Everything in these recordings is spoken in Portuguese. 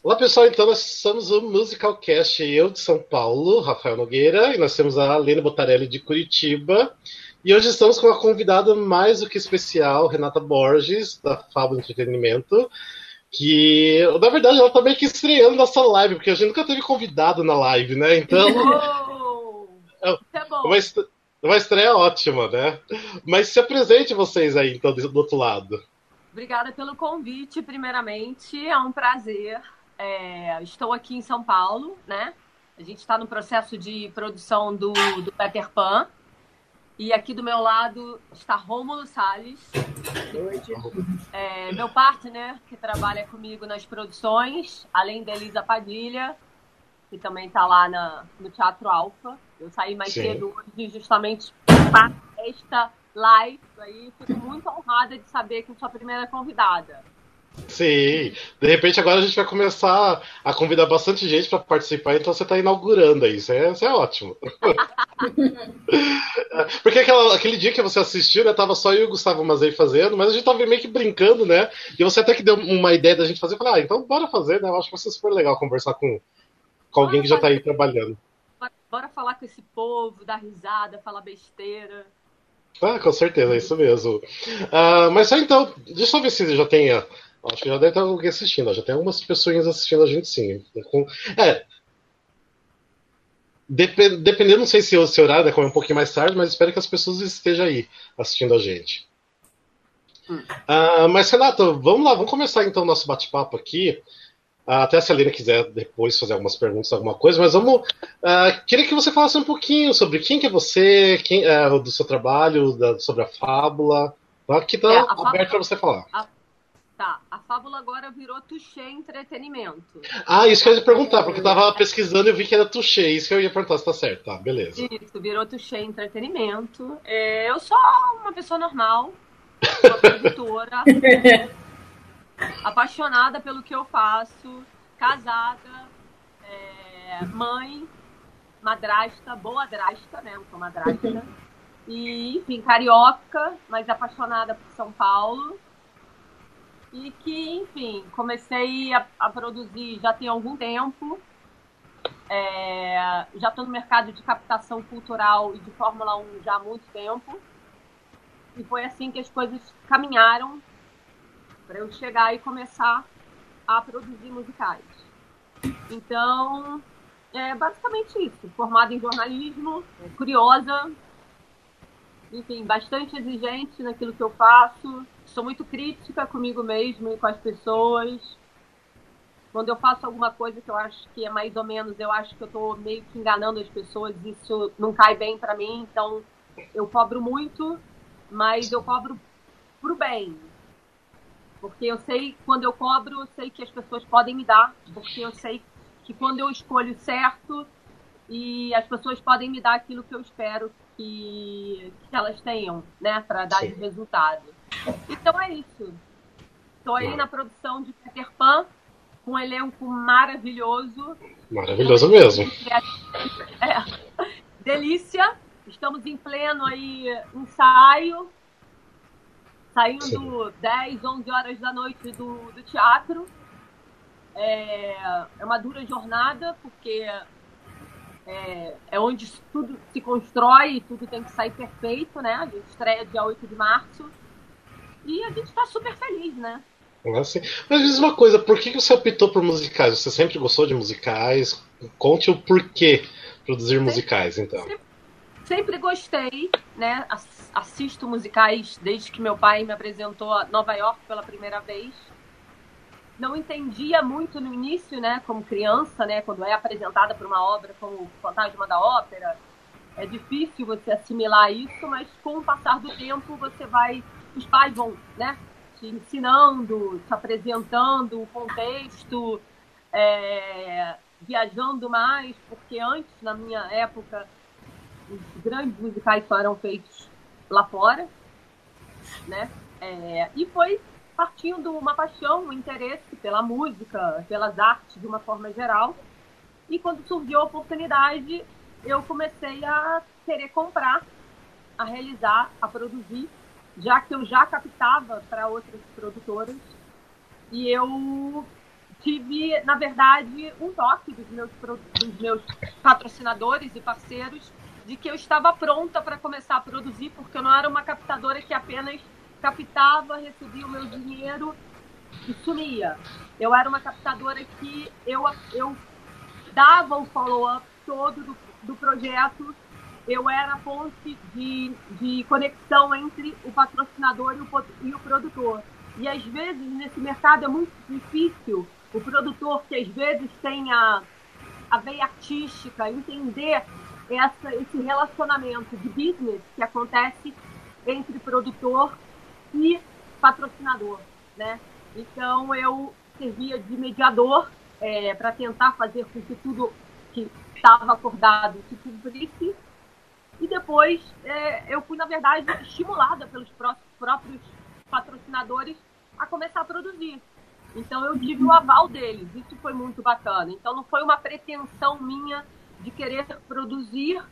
Olá pessoal, então nós somos o Musicalcast, eu de São Paulo, Rafael Nogueira, e nós temos a Lena Botarelli de Curitiba. E hoje estamos com uma convidada mais do que especial, Renata Borges, da Fábula Entretenimento, que na verdade ela tá meio que estreando nossa live, porque a gente nunca teve convidado na live, né? Então. Oh, é bom. Uma, est uma estreia ótima, né? Mas se apresente vocês aí, então, do outro lado. Obrigada pelo convite, primeiramente. É um prazer é, estou aqui em São Paulo, né? A gente está no processo de produção do, do Peter Pan. E aqui do meu lado está Rômulo Salles. É, meu partner, que trabalha comigo nas produções, além da Elisa Padilha, que também está lá na, no Teatro Alfa. Eu saí mais Sim. cedo hoje justamente para esta live aí. Fico muito honrada de saber que sou a primeira convidada. Sim, de repente agora a gente vai começar a convidar bastante gente para participar, então você está inaugurando aí, isso é, isso é ótimo. Porque aquela, aquele dia que você assistiu, né, tava só eu e o Gustavo Mazei fazendo, mas a gente tava meio que brincando, né? E você até que deu uma ideia da gente fazer, eu falei, ah, então bora fazer, né? Eu acho que vai ser super legal conversar com, com alguém que já está aí trabalhando. Bora falar com esse povo, dar risada, falar besteira. Ah, com certeza, é isso mesmo. Uh, mas só então, deixa eu ver se já tem Acho que já deve ter alguém assistindo, já tem algumas pessoas assistindo a gente sim. É. dependendo, não sei se o horário né, como é um pouquinho mais tarde, mas espero que as pessoas estejam aí assistindo a gente. Hum. Uh, mas, Renato, vamos lá, vamos começar então o nosso bate-papo aqui. Uh, até se a Lina quiser depois fazer algumas perguntas, alguma coisa, mas vamos. Uh, queria que você falasse um pouquinho sobre quem que é você, quem, do seu trabalho, da, sobre a fábula. Aqui está é, aberto para você falar. A, Tá, a fábula agora virou Touché Entretenimento. Ah, isso que eu ia perguntar, porque eu tava pesquisando e vi que era Touché, isso que eu ia perguntar se tá certo, tá, beleza. Isso, virou Touché Entretenimento. É, eu sou uma pessoa normal, uma produtora, apaixonada pelo que eu faço, casada, é, mãe, madrasta, boa drasta, né, eu sou madrasta. E, enfim, carioca, mas apaixonada por São Paulo e que, enfim, comecei a, a produzir já tem algum tempo. É, já estou no mercado de captação cultural e de Fórmula 1 já há muito tempo. E foi assim que as coisas caminharam para eu chegar e começar a produzir musicais. Então, é basicamente isso. Formada em jornalismo, é, curiosa, enfim, bastante exigente naquilo que eu faço sou muito crítica comigo mesmo e com as pessoas. Quando eu faço alguma coisa que eu acho que é mais ou menos, eu acho que eu estou meio que enganando as pessoas, isso não cai bem para mim, então eu cobro muito, mas eu cobro pro bem. Porque eu sei, quando eu cobro, eu sei que as pessoas podem me dar, porque eu sei que quando eu escolho certo e as pessoas podem me dar aquilo que eu espero que, que elas tenham, né, para dar Sim. resultado. Então é isso. Estou aí na produção de Peter Pan, com um elenco maravilhoso. Maravilhoso mesmo. É. Delícia. Estamos em pleno aí ensaio. Saindo Sim. 10, 11 horas da noite do, do teatro. É, é uma dura jornada, porque é, é, onde tudo se constrói e tudo tem que sair perfeito, né? A gente estreia dia 8 de março. E a gente tá super feliz, né? Assim. Mas diz uma coisa, por que você optou por musicais? Você sempre gostou de musicais? Conte o porquê produzir sempre, musicais, então. Sempre, sempre, gostei, né? Assisto musicais desde que meu pai me apresentou a Nova York pela primeira vez. Não entendia muito no início, né? Como criança, né? Quando é apresentada por uma obra como Fantasma da Ópera. É difícil você assimilar isso, mas com o passar do tempo você vai os pais vão, né, te ensinando, te apresentando o contexto, é, viajando mais, porque antes, na minha época, os grandes musicais só eram feitos lá fora, né? É, e foi partindo uma paixão, um interesse pela música, pelas artes de uma forma geral. E quando surgiu a oportunidade, eu comecei a querer comprar, a realizar, a produzir já que eu já captava para outras produtoras e eu tive, na verdade, um toque dos meus, dos meus patrocinadores e parceiros de que eu estava pronta para começar a produzir, porque eu não era uma captadora que apenas captava, recebia o meu dinheiro e sumia. Eu era uma captadora que eu, eu dava o follow-up todo do, do projeto, eu era a ponte de, de conexão entre o patrocinador e o, e o produtor. E às vezes nesse mercado é muito difícil o produtor que às vezes tem a, a veia artística entender essa, esse relacionamento de business que acontece entre produtor e patrocinador, né? Então eu servia de mediador é, para tentar fazer com que tudo que estava acordado se cumprisse e depois é, eu fui na verdade estimulada pelos próprios patrocinadores a começar a produzir. Então eu tive o aval deles, isso foi muito bacana. Então não foi uma pretensão minha de querer produzir.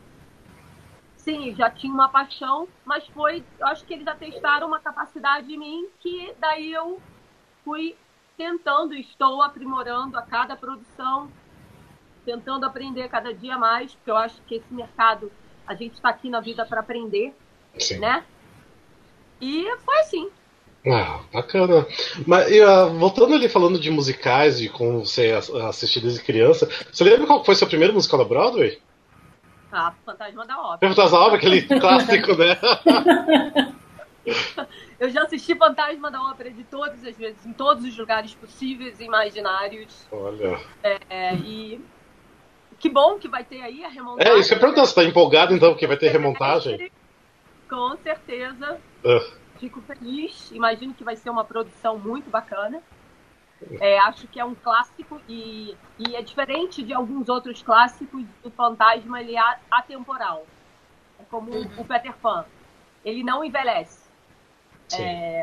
Sim, já tinha uma paixão, mas foi, eu acho que eles atestaram uma capacidade em mim que daí eu fui tentando, estou aprimorando a cada produção, tentando aprender cada dia mais, porque eu acho que esse mercado, a gente está aqui na vida para aprender, Sim. né? E foi assim. Ah, bacana. Mas uh, voltando ali falando de musicais, de como você assistiu desde criança, você lembra qual foi seu primeiro musical da Broadway? Ah, Fantasma da Ópera. Fantasma da Ópera, aquele clássico, né? Eu já assisti Fantasma da Ópera de todas as vezes, em todos os lugares possíveis e imaginários. Olha. É, e que bom que vai ter aí a remontagem. É, isso que eu pergunto, você tá empolgado então, que vai ter remontagem? Com certeza. Uh. Fico feliz, imagino que vai ser uma produção muito bacana. É, acho que é um clássico e, e, é diferente de alguns outros clássicos do Fantasma, ele é atemporal. É como uhum. o Peter Pan. Ele não envelhece. É,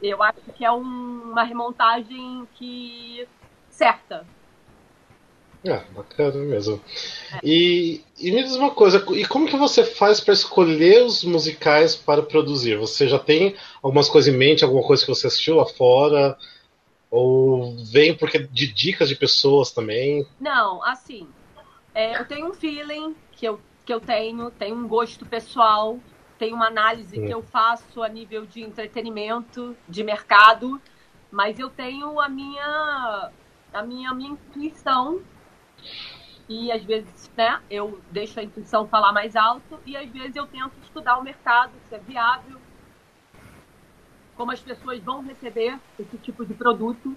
eu acho que é um, uma remontagem que certa é, bacana mesmo. E, e me diz uma coisa, e como que você faz para escolher os musicais para produzir? Você já tem algumas coisas em mente, alguma coisa que você assistiu lá fora? Ou vem porque de dicas de pessoas também? Não, assim, é, eu tenho um feeling que eu, que eu tenho, tenho um gosto pessoal, tenho uma análise hum. que eu faço a nível de entretenimento, de mercado, mas eu tenho a minha a minha, a minha intuição e às vezes, né, eu deixo a intuição falar mais alto e às vezes eu tento estudar o mercado, se é viável, como as pessoas vão receber esse tipo de produto.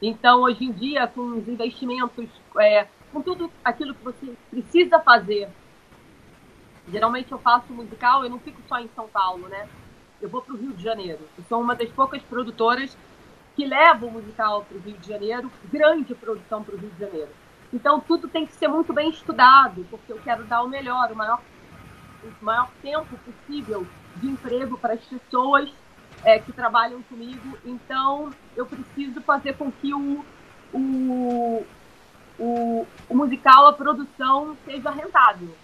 Então, hoje em dia, com os investimentos, é, com tudo aquilo que você precisa fazer, geralmente eu faço musical, eu não fico só em São Paulo, né? Eu vou para o Rio de Janeiro. Eu sou uma das poucas produtoras que levam o musical para o Rio de Janeiro, grande produção para o Rio de Janeiro. Então, tudo tem que ser muito bem estudado, porque eu quero dar o melhor, o maior, o maior tempo possível de emprego para as pessoas é, que trabalham comigo. Então, eu preciso fazer com que o, o, o, o musical, a produção, seja rentável.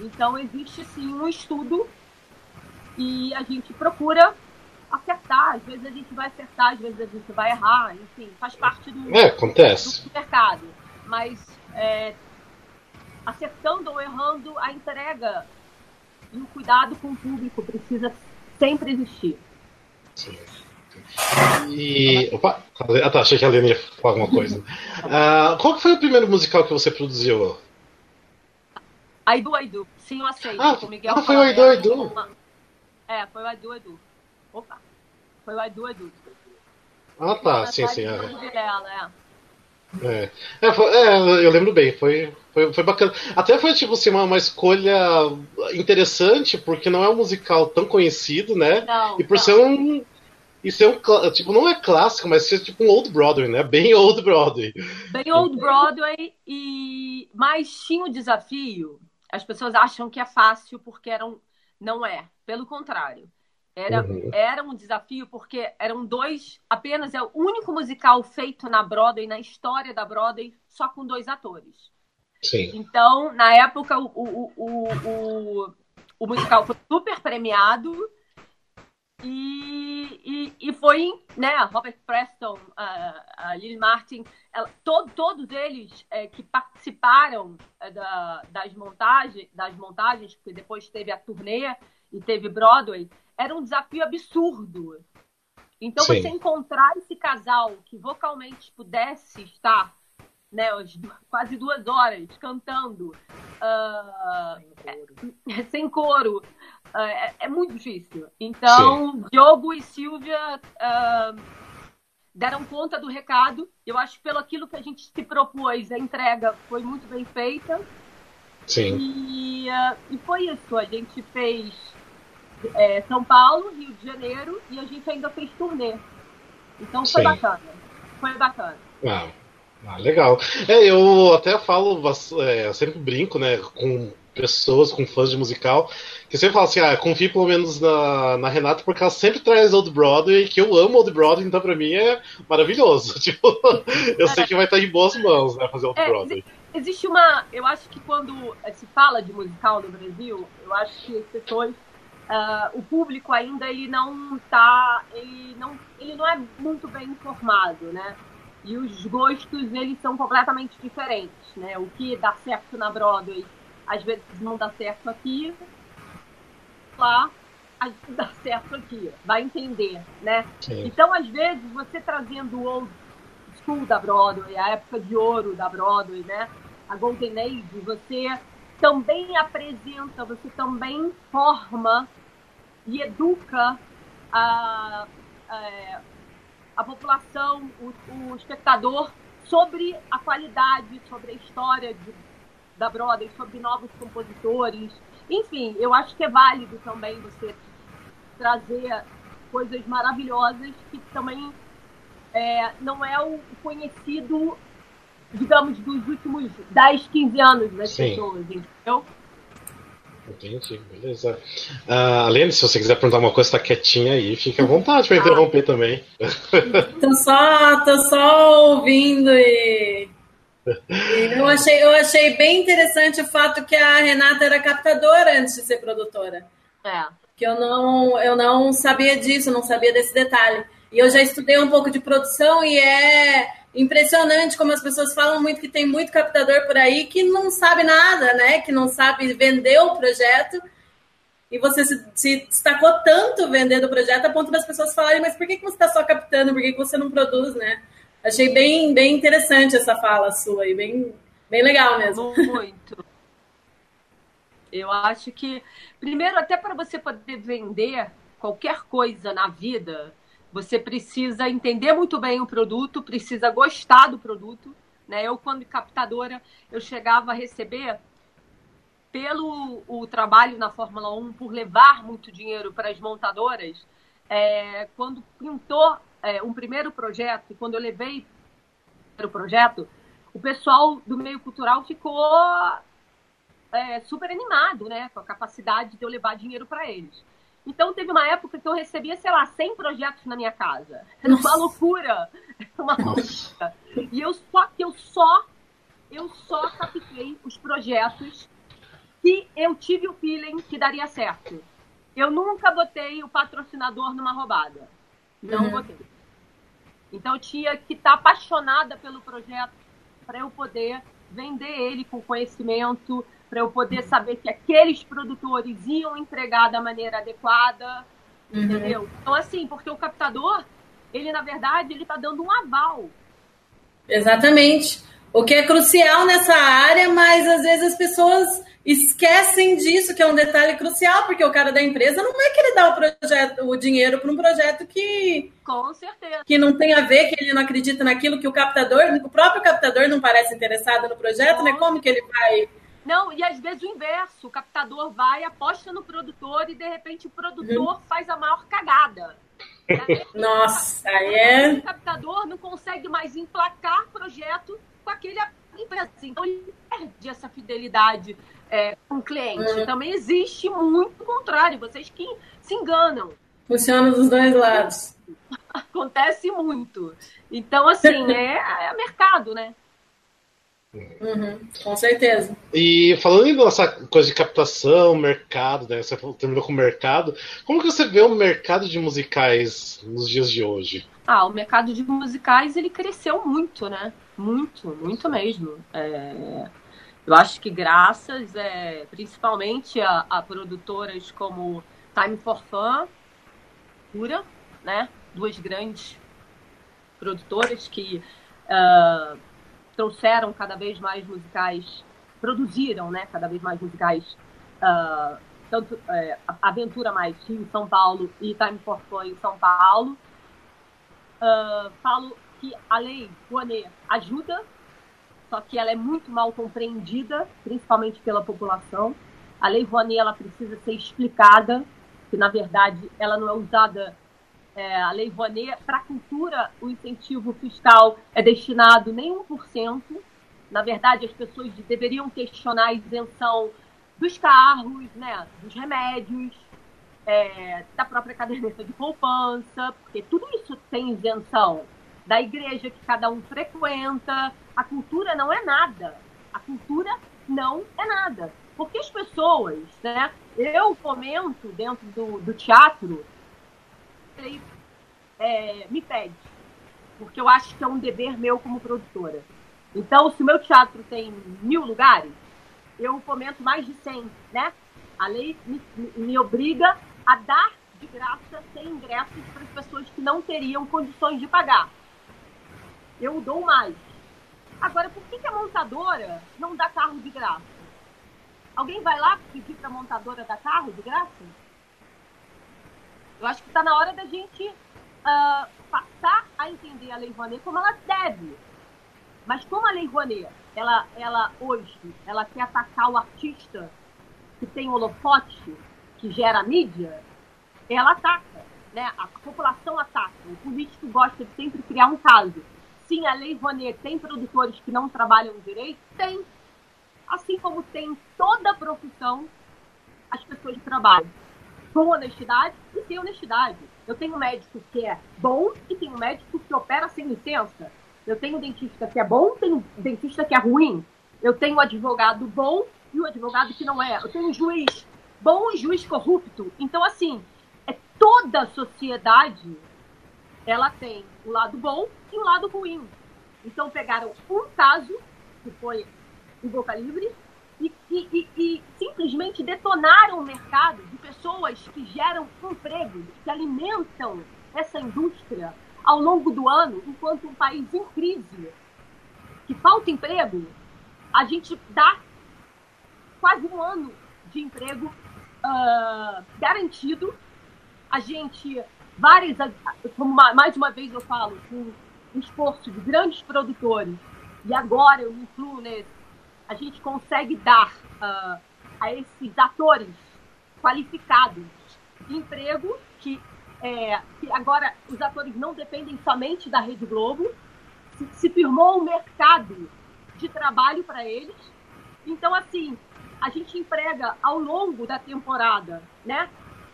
Então, existe sim um estudo e a gente procura acertar. Às vezes a gente vai acertar, às vezes a gente vai errar, enfim, faz parte do, é, acontece. do mercado mas é, acertando ou errando, a entrega e o cuidado com o público precisa sempre existir. E. Opa! Ah, tá, achei que a Lena ia falar alguma coisa. uh, qual foi o primeiro musical que você produziu? Aidu Aidu. Sim, eu aceito. Ah, o Miguel ah foi o Aidu Aidu. É, foi o Aidu Aidu. Opa! Foi o Aidu Aidu. Ah, tá, sim, sim. É. Dela, é. É. É, foi, é, eu lembro bem, foi, foi, foi bacana. Até foi tipo assim, uma, uma escolha interessante, porque não é um musical tão conhecido, né? Não, e por não. ser um. E ser um. Tipo, não é clássico, mas ser tipo um Old Broadway, né? Bem Old Broadway. Bem Old Broadway e. Mas tinha o desafio. As pessoas acham que é fácil porque eram. Não é. Pelo contrário. Era, uhum. era um desafio porque eram dois, apenas é o único musical feito na Broadway, na história da Broadway, só com dois atores. Sim. Então, na época, o, o, o, o, musical foi super premiado E, e, foi, né, Robert Preston, a, a Lily Martin, todos eles é, que participaram é, da, das, montagens, das montagens, porque depois teve a turnê e teve Broadway, era um desafio absurdo. Então, Sim. você encontrar esse casal que vocalmente pudesse estar né, quase duas horas cantando uh, sem coro, é, sem coro uh, é, é, muito difícil. Então, Sim. Diogo e Silvia uh, deram conta do recado. Eu acho que pelo aquilo que a gente se propôs, a entrega foi muito bem feita. Sim. E, e foi isso. A gente fez é, São Paulo, Rio de Janeiro e a gente ainda fez turnê. Então foi Sim. bacana. Foi bacana. Ah. Ah, legal. É, eu até falo, é, sempre brinco, né, com pessoas, com fãs de musical, que sempre falam assim, ah, confio pelo menos na, na Renata, porque ela sempre traz Old Broadway, que eu amo Old Broadway, então pra mim é maravilhoso. Tipo, eu sei que vai estar em boas mãos, né, fazer Old é, Broadway. Existe uma, eu acho que quando se fala de musical no Brasil, eu acho que as pessoas Uh, o público ainda ele não tá ele não ele não é muito bem informado né e os gostos eles são completamente diferentes, né? O que dá certo na Broadway às vezes não dá certo aqui, lá dá certo aqui, vai entender, né? Sim. Então às vezes você trazendo o old school da Broadway, a época de ouro da Broadway, né? A Golden Age, você também apresenta, você também forma e educa a, a a população, o, o espectador, sobre a qualidade, sobre a história de, da Broadway, sobre novos compositores. Enfim, eu acho que é válido também você trazer coisas maravilhosas que também é, não é o conhecido, digamos, dos últimos 10, 15 anos das Sim. pessoas, entendeu? Entendi, beleza. Uh, Alene, se você quiser perguntar uma coisa, tá quietinha aí, fique à vontade para ah. interromper também. Tô só, tô só ouvindo e. Eu achei, eu achei bem interessante o fato que a Renata era captadora antes de ser produtora. É. Que eu não, eu não sabia disso, não sabia desse detalhe. E eu já estudei um pouco de produção e é impressionante como as pessoas falam muito que tem muito captador por aí que não sabe nada, né? Que não sabe vender o projeto. E você se, se destacou tanto vendendo o projeto a ponto das pessoas falarem, mas por que, que você está só captando? Por que, que você não produz, né? Achei bem, bem interessante essa fala sua e bem, bem legal mesmo. Muito. Eu acho que, primeiro, até para você poder vender qualquer coisa na vida, você precisa entender muito bem o produto, precisa gostar do produto. Né? Eu, quando captadora, eu chegava a receber pelo o trabalho na Fórmula 1, por levar muito dinheiro para as montadoras, é, quando pintou é, um primeiro projeto, quando eu levei o projeto, o pessoal do meio cultural ficou é, super animado né, com a capacidade de eu levar dinheiro para eles. Então teve uma época que eu recebia, sei lá, 100 projetos na minha casa. Era uma loucura. Uma loucura. E eu só, eu só, eu só captei os projetos que eu tive o feeling que daria certo. Eu nunca botei o patrocinador numa roubada. Não uhum. botei. Então eu tinha que estar apaixonada pelo projeto para eu poder vender ele com conhecimento, para eu poder saber que aqueles produtores iam entregar da maneira adequada, uhum. entendeu? Então, assim, porque o captador, ele, na verdade, ele está dando um aval. Exatamente. O que é crucial nessa área, mas às vezes as pessoas esquecem disso, que é um detalhe crucial, porque o cara da empresa não é que ele dá o projeto, o dinheiro para um projeto que com certeza que não tem a ver, que ele não acredita naquilo, que o captador, o próprio captador não parece interessado no projeto, com né? Como que ele vai não, e às vezes o inverso. O captador vai, aposta no produtor e de repente o produtor uhum. faz a maior cagada. Nossa, aí é. O captador não consegue mais emplacar projeto com aquele empresa. Então ele perde essa fidelidade é, com o cliente. Uhum. Também existe muito contrário, vocês que se enganam. Funciona dos dois lados. Acontece muito. Então, assim, é, é mercado, né? Uhum, com certeza. E falando nessa coisa de captação, mercado, né? Você terminou com o mercado. Como que você vê o mercado de musicais nos dias de hoje? Ah, o mercado de musicais ele cresceu muito, né? Muito, muito mesmo. É... Eu acho que graças, é, principalmente a, a, produtoras como Time for Fun, Pura, né? Duas grandes produtoras que uh, trouxeram cada vez mais musicais, produziram, né? Cada vez mais musicais, uh, tanto é, Aventura Mais Rio, São Paulo e Time for Fun em São Paulo. Uh, falo que a lei Rouanet ajuda só que ela é muito mal compreendida, principalmente pela população. A Lei Rouanet ela precisa ser explicada, que na verdade ela não é usada. É, a Lei Rouanet, para a cultura, o incentivo fiscal é destinado nem 1%. Na verdade, as pessoas deveriam questionar a isenção dos carros, né, dos remédios, é, da própria caderneta de poupança, porque tudo isso tem isenção da igreja que cada um frequenta. A cultura não é nada. A cultura não é nada. Porque as pessoas, né? Eu comento dentro do, do teatro, ele é, me pede. Porque eu acho que é um dever meu como produtora. Então, se o meu teatro tem mil lugares, eu comento mais de cem, né? A lei me, me obriga a dar de graça 100 ingressos para as pessoas que não teriam condições de pagar eu dou mais. Agora, por que, que a montadora não dá carro de graça? Alguém vai lá pedir para a montadora dar carro de graça? Eu acho que está na hora da gente uh, passar a entender a Lei Rouanet como ela deve. Mas como a Lei Rouanet, ela, ela hoje, ela quer atacar o artista que tem holofote, que gera mídia, ela ataca. Né? A população ataca. O político gosta de sempre criar um caso. Sim, a Lei Rouanet tem produtores que não trabalham direito? Tem. Assim como tem toda a profissão, as pessoas trabalham com honestidade e sem honestidade. Eu tenho um médico que é bom e tenho médico que opera sem licença. Eu tenho dentista que é bom, tenho dentista que é ruim. Eu tenho advogado bom e um advogado que não é. Eu tenho juiz bom e juiz corrupto. Então, assim, é toda a sociedade ela tem o lado bom e o lado ruim. Então pegaram um caso, que foi o Boca Livre, e, e, e, simplesmente detonaram o mercado de pessoas que geram empregos, que alimentam essa indústria ao longo do ano, enquanto um país em crise, que falta emprego, a gente dá quase um ano de emprego uh, garantido, a gente várias, como mais uma vez eu falo, com um esforço de grandes produtores, e agora eu me incluo nesse, a gente consegue dar uh, a esses atores qualificados emprego que, é, que agora os atores não dependem somente da Rede Globo, se, se firmou um mercado de trabalho para eles. Então, assim, a gente emprega ao longo da temporada, né?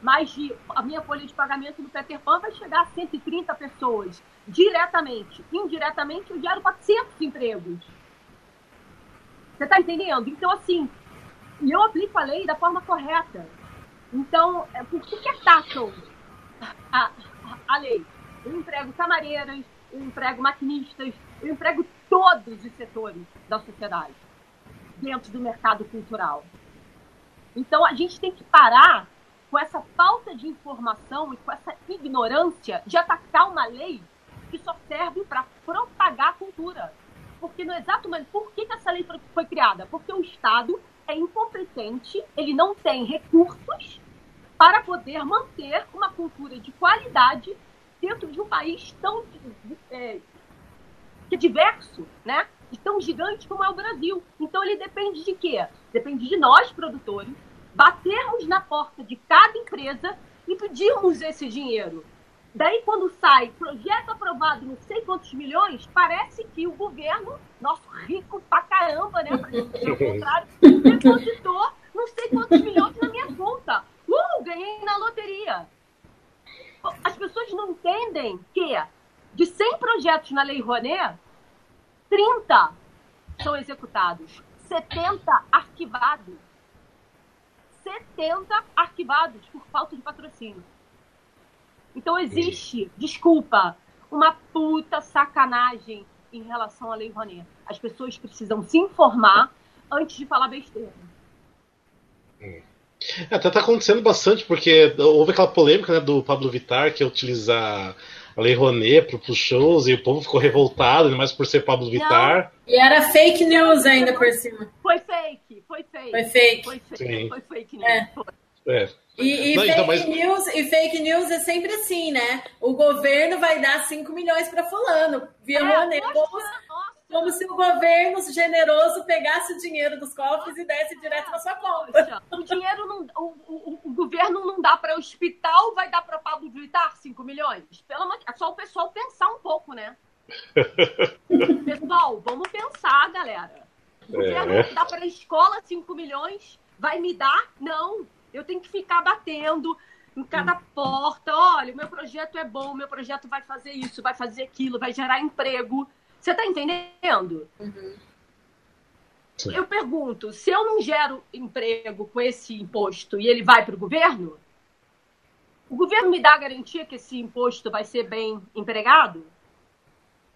mais de. A minha folha de pagamento do Peter Pan vai chegar a 130 pessoas diretamente. Indiretamente, eu gero 400 empregos. Você está entendendo? Então, assim, e eu aplico a lei da forma correta. Então, é, por que, que atacam a, a lei? Eu emprego camareiras, eu emprego maquinistas, eu emprego todos os setores da sociedade dentro do mercado cultural. Então, a gente tem que parar com essa falta de informação e com essa ignorância de atacar uma lei que só serve para propagar a cultura. Porque no exato momento, por que, que essa lei foi criada? Porque o Estado é incompetente, ele não tem recursos para poder manter uma cultura de qualidade dentro de um país tão é, é diverso, né? E tão gigante como é o Brasil. Então ele depende de quê? Depende de nós, produtores, batermos na porta de cada empresa e pedirmos esse dinheiro. Daí, quando sai projeto aprovado não sei quantos milhões, parece que o governo, nosso rico pra caramba, né? Pra dizer o contrário, depositou não sei quantos milhões na minha conta. Uh, ganhei na loteria. As pessoas não entendem que de 100 projetos na Lei Rouanet, 30 são executados, 70 arquivados. 70 arquivados por falta de patrocínio. Então existe, desculpa, uma puta sacanagem em relação à Lei Rouanet. As pessoas precisam se informar antes de falar besteira. Hum. É, até tá acontecendo bastante, porque houve aquela polêmica né, do Pablo Vittar que ia utilizar a Lei Rouanet para os shows e o povo ficou revoltado, mais por ser Pablo Vittar. E era fake news ainda por cima. Foi fake, foi fake. Foi fake. Foi fake, foi fake news. É. É. E, e, Não, fake então, mas... news, e fake news é sempre assim, né? O governo vai dar 5 milhões para fulano, via é, Rouanet. Como se o governo generoso pegasse o dinheiro dos cofres e desse direto na sua conta. O dinheiro não, o, o, o governo não dá para o hospital, vai dar para Pablo Vittar 5 milhões? Pelo é só o pessoal pensar um pouco, né? Pessoal, vamos pensar, galera. O governo é. dá para a escola 5 milhões, vai me dar? Não. Eu tenho que ficar batendo em cada porta. Olha, o meu projeto é bom, o meu projeto vai fazer isso, vai fazer aquilo, vai gerar emprego. Você está entendendo? Uhum. Eu pergunto, se eu não gero emprego com esse imposto e ele vai para o governo, o governo me dá a garantia que esse imposto vai ser bem empregado?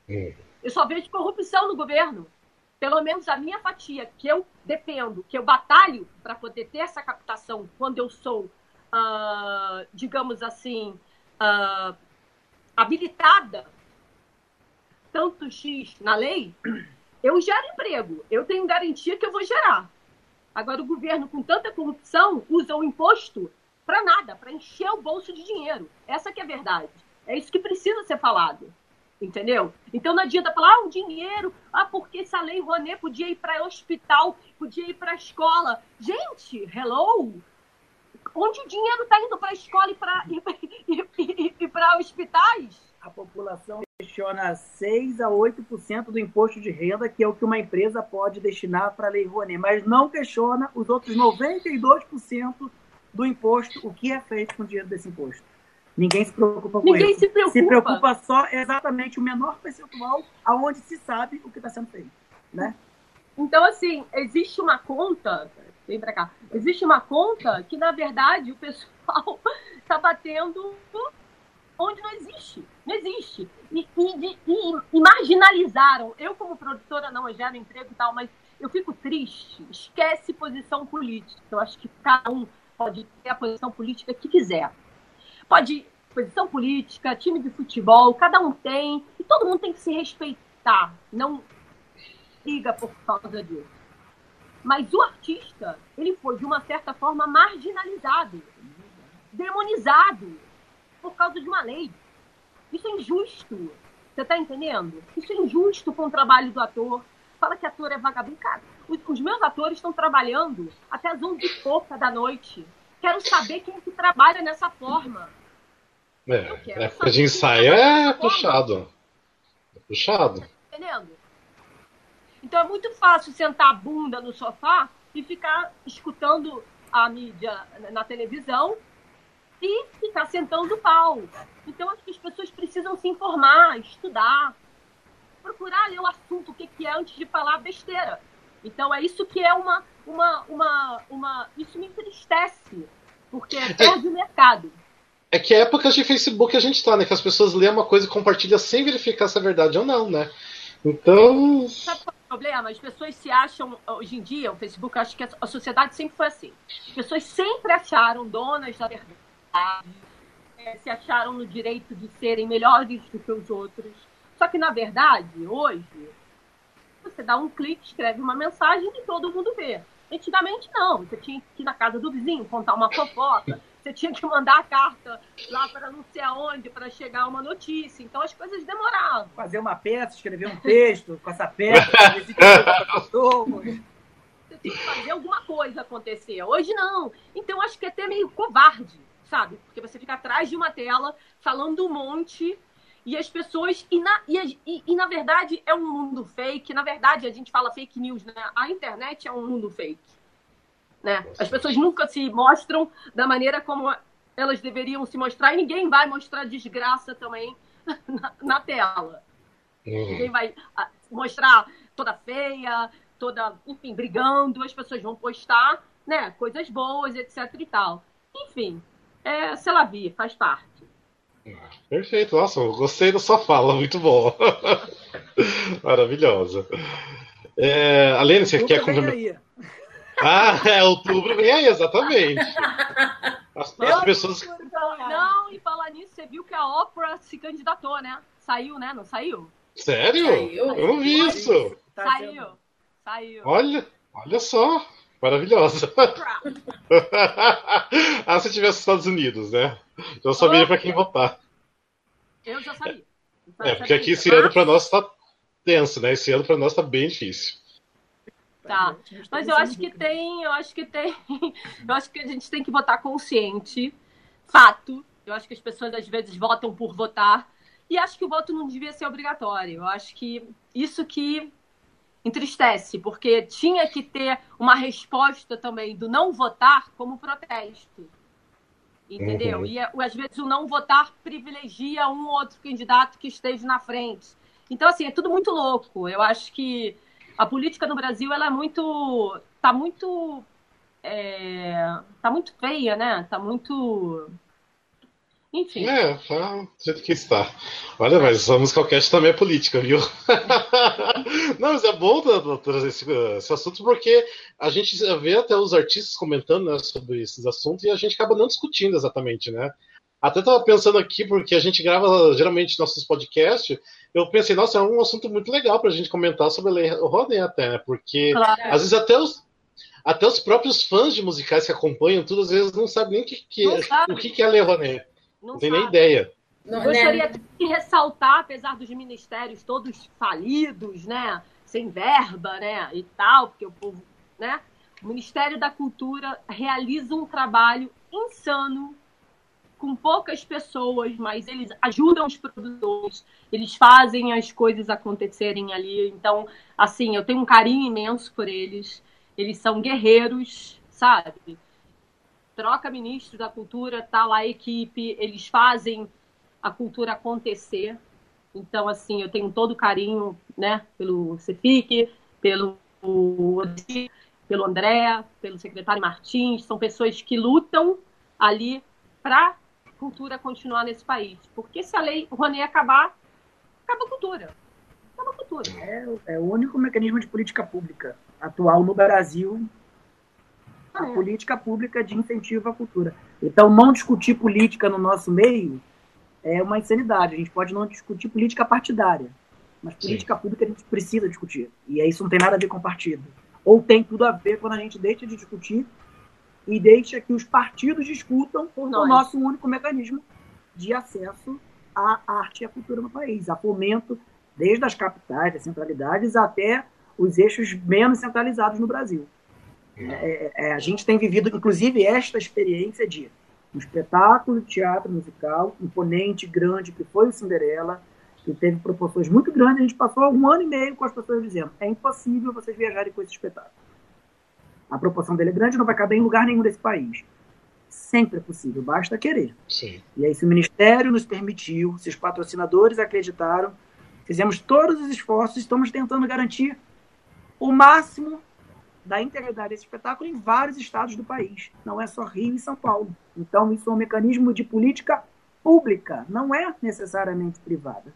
Uhum. Eu só vejo corrupção no governo. Pelo menos a minha fatia, que eu defendo, que eu batalho para poder ter essa captação quando eu sou, uh, digamos assim, uh, habilitada tanto X na lei, eu gero emprego. Eu tenho garantia que eu vou gerar. Agora, o governo, com tanta corrupção, usa o imposto para nada, para encher o bolso de dinheiro. Essa que é a verdade. É isso que precisa ser falado. Entendeu? Então não adianta falar, ah, o dinheiro, ah, porque essa lei Rouanet podia ir para hospital, podia ir para escola. Gente, hello! Onde o dinheiro está indo para a escola e para e, e, e hospitais? A população questiona 6 a 8% do imposto de renda, que é o que uma empresa pode destinar para a Lei Rouanet, mas não questiona os outros 92% do imposto, o que é feito com o dinheiro desse imposto. Ninguém se preocupa com Ninguém isso. se preocupa. Se preocupa só exatamente o menor percentual aonde se sabe o que está sendo feito, né? Então, assim, existe uma conta, vem para cá, existe uma conta que, na verdade, o pessoal está batendo onde não existe. Não existe. E, e, e, e, marginalizaram. Eu, como produtora, não, eu gero emprego e tal, mas eu fico triste. Esquece posição política. Eu acho que cada um pode ter a posição política que quiser. Pode posição política, time de futebol, cada um tem. E todo mundo tem que se respeitar. Não liga por causa disso. Mas o artista, ele foi, de uma certa forma, marginalizado, demonizado por causa de uma lei. Isso é injusto. Você está entendendo? Isso é injusto com o trabalho do ator. Fala que ator é vagabundo. Cara, os, os meus atores estão trabalhando até as 11 e pouca da noite. Quero saber quem é que trabalha nessa forma. É, época de ensaio é puxado. É puxado. Entendendo? Então é muito fácil sentar a bunda no sofá e ficar escutando a mídia na televisão e ficar sentando o pau. Então, acho que as pessoas precisam se informar, estudar, procurar ler o assunto, o que, que é, antes de falar besteira. Então, é isso que é uma. uma, uma, uma isso me entristece, porque é. perde o mercado. É que épocas de Facebook a gente tá, né? Que as pessoas lêem uma coisa e compartilham sem verificar se é verdade ou não, né? Então. Sabe qual é o problema? As pessoas se acham, hoje em dia, o Facebook, acho que a sociedade sempre foi assim. As pessoas sempre acharam donas da verdade é, se acharam no direito de serem melhores do que os outros. Só que, na verdade, hoje, você dá um clique, escreve uma mensagem e todo mundo vê. Antigamente, não. Você tinha que ir na casa do vizinho, contar uma fofoca. Você tinha que mandar a carta lá para não sei aonde para chegar uma notícia. Então, as coisas demoravam. Fazer uma peça, escrever um texto com essa peça. você tinha que fazer alguma coisa acontecer. Hoje, não. Então, acho que é até meio covarde sabe? Porque você fica atrás de uma tela falando um monte e as pessoas. E na, e, e, e, na verdade é um mundo fake. Na verdade, a gente fala fake news, né? A internet é um mundo fake. Né? As pessoas nunca se mostram da maneira como elas deveriam se mostrar e ninguém vai mostrar desgraça também na, na tela. Uhum. Ninguém vai ah, mostrar toda feia, toda, enfim, brigando, as pessoas vão postar, né, coisas boas, etc e tal. Enfim, é, sei lá, vi, faz parte. Perfeito, nossa, gostei da sua fala, muito boa. Maravilhosa. É, Alene, você quer complementar? Ah, é, outubro vem aí, exatamente. As, as pessoas. Não, e falar nisso, você viu que a Oprah se candidatou, né? Saiu, né? Não saiu? Sério? Saiu. Eu não vi isso. Tá saiu. Saiu. Olha, olha só. Maravilhosa. ah, se tivesse Estados Unidos, né? Eu sabia para quem votar. Eu já sabia. É, porque aqui esse ano para nós está tenso, né? Esse ano para nós está bem difícil. Tá. Mas eu acho que tem, eu acho que tem. Eu acho que a gente tem que votar consciente. Fato. Eu acho que as pessoas às vezes votam por votar. E acho que o voto não devia ser obrigatório. Eu acho que isso que entristece, porque tinha que ter uma resposta também do não votar como protesto. Entendeu? Uhum. E às vezes o não votar privilegia um ou outro candidato que esteja na frente. Então, assim, é tudo muito louco. Eu acho que a política no Brasil ela é muito. tá muito. É, tá muito feia, né? Tá muito enfim. É, tá do jeito que está. Olha, mas a Musical Cast também é política, viu? Não, mas é bom trazer esse, esse, assunto porque a gente vê até os artistas comentando né, sobre esses assuntos e a gente acaba não discutindo exatamente, né? Até estava pensando aqui, porque a gente grava geralmente nossos podcasts, eu pensei, nossa, é um assunto muito legal para a gente comentar sobre a Lei Rouanet até, né? Porque claro. às vezes até os, até os próprios fãs de musicais que acompanham tudo, às vezes não sabem nem o que, que, o que, que é a Lei Rouanet. Não, não tem nem ideia. Não, Gostaria né? de ressaltar, apesar dos ministérios todos falidos, né? Sem verba, né? E tal, porque o povo, né? O Ministério da Cultura realiza um trabalho insano com poucas pessoas, mas eles ajudam os produtores, eles fazem as coisas acontecerem ali. Então, assim, eu tenho um carinho imenso por eles. Eles são guerreiros, sabe? troca ministro da cultura, tá lá a equipe, eles fazem a cultura acontecer. Então, assim, eu tenho todo o carinho, né, pelo Cefic, pelo pelo André, pelo secretário Martins, são pessoas que lutam ali para cultura continuar nesse país. Porque se a lei Rouanet acabar, acaba a cultura. Acaba a cultura. É, é o único mecanismo de política pública atual no Brasil a é. política pública de incentivo à cultura. Então, não discutir política no nosso meio é uma insanidade. A gente pode não discutir política partidária, mas política Sim. pública a gente precisa discutir. E isso não tem nada a ver com partido. Ou tem tudo a ver quando a gente deixa de discutir e deixa que os partidos discutam o nosso único mecanismo de acesso à arte e à cultura no país, a fomento desde as capitais, das centralidades, até os eixos menos centralizados no Brasil. É, é, é, a gente tem vivido, inclusive, esta experiência de um espetáculo de teatro musical imponente, grande, que foi o Cinderela, que teve proporções muito grandes. A gente passou um ano e meio com as pessoas dizendo: é impossível vocês viajarem com esse espetáculo. A proporção dele é grande, não vai caber em lugar nenhum desse país. Sempre é possível, basta querer. Sim. E aí, se o Ministério nos permitiu, se os patrocinadores acreditaram, fizemos todos os esforços, estamos tentando garantir o máximo da integridade desse espetáculo em vários estados do país. Não é só Rio e São Paulo. Então, isso é um mecanismo de política pública, não é necessariamente privada.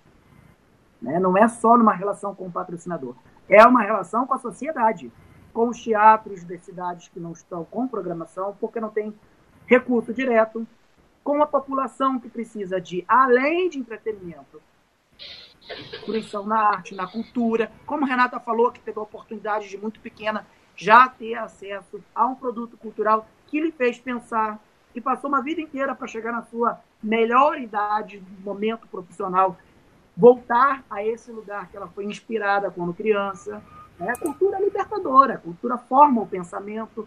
Né? Não é só numa relação com o patrocinador. É uma relação com a sociedade, com os teatros das cidades que não estão com programação, porque não tem recurso direto, com a população que precisa de, além de entretenimento, fruição na arte, na cultura. Como a Renata falou, que teve a oportunidade de muito pequena já ter acesso a um produto cultural que lhe fez pensar, que passou uma vida inteira para chegar na sua melhor idade, momento profissional, voltar a esse lugar que ela foi inspirada quando criança. É a cultura libertadora, a cultura forma o pensamento,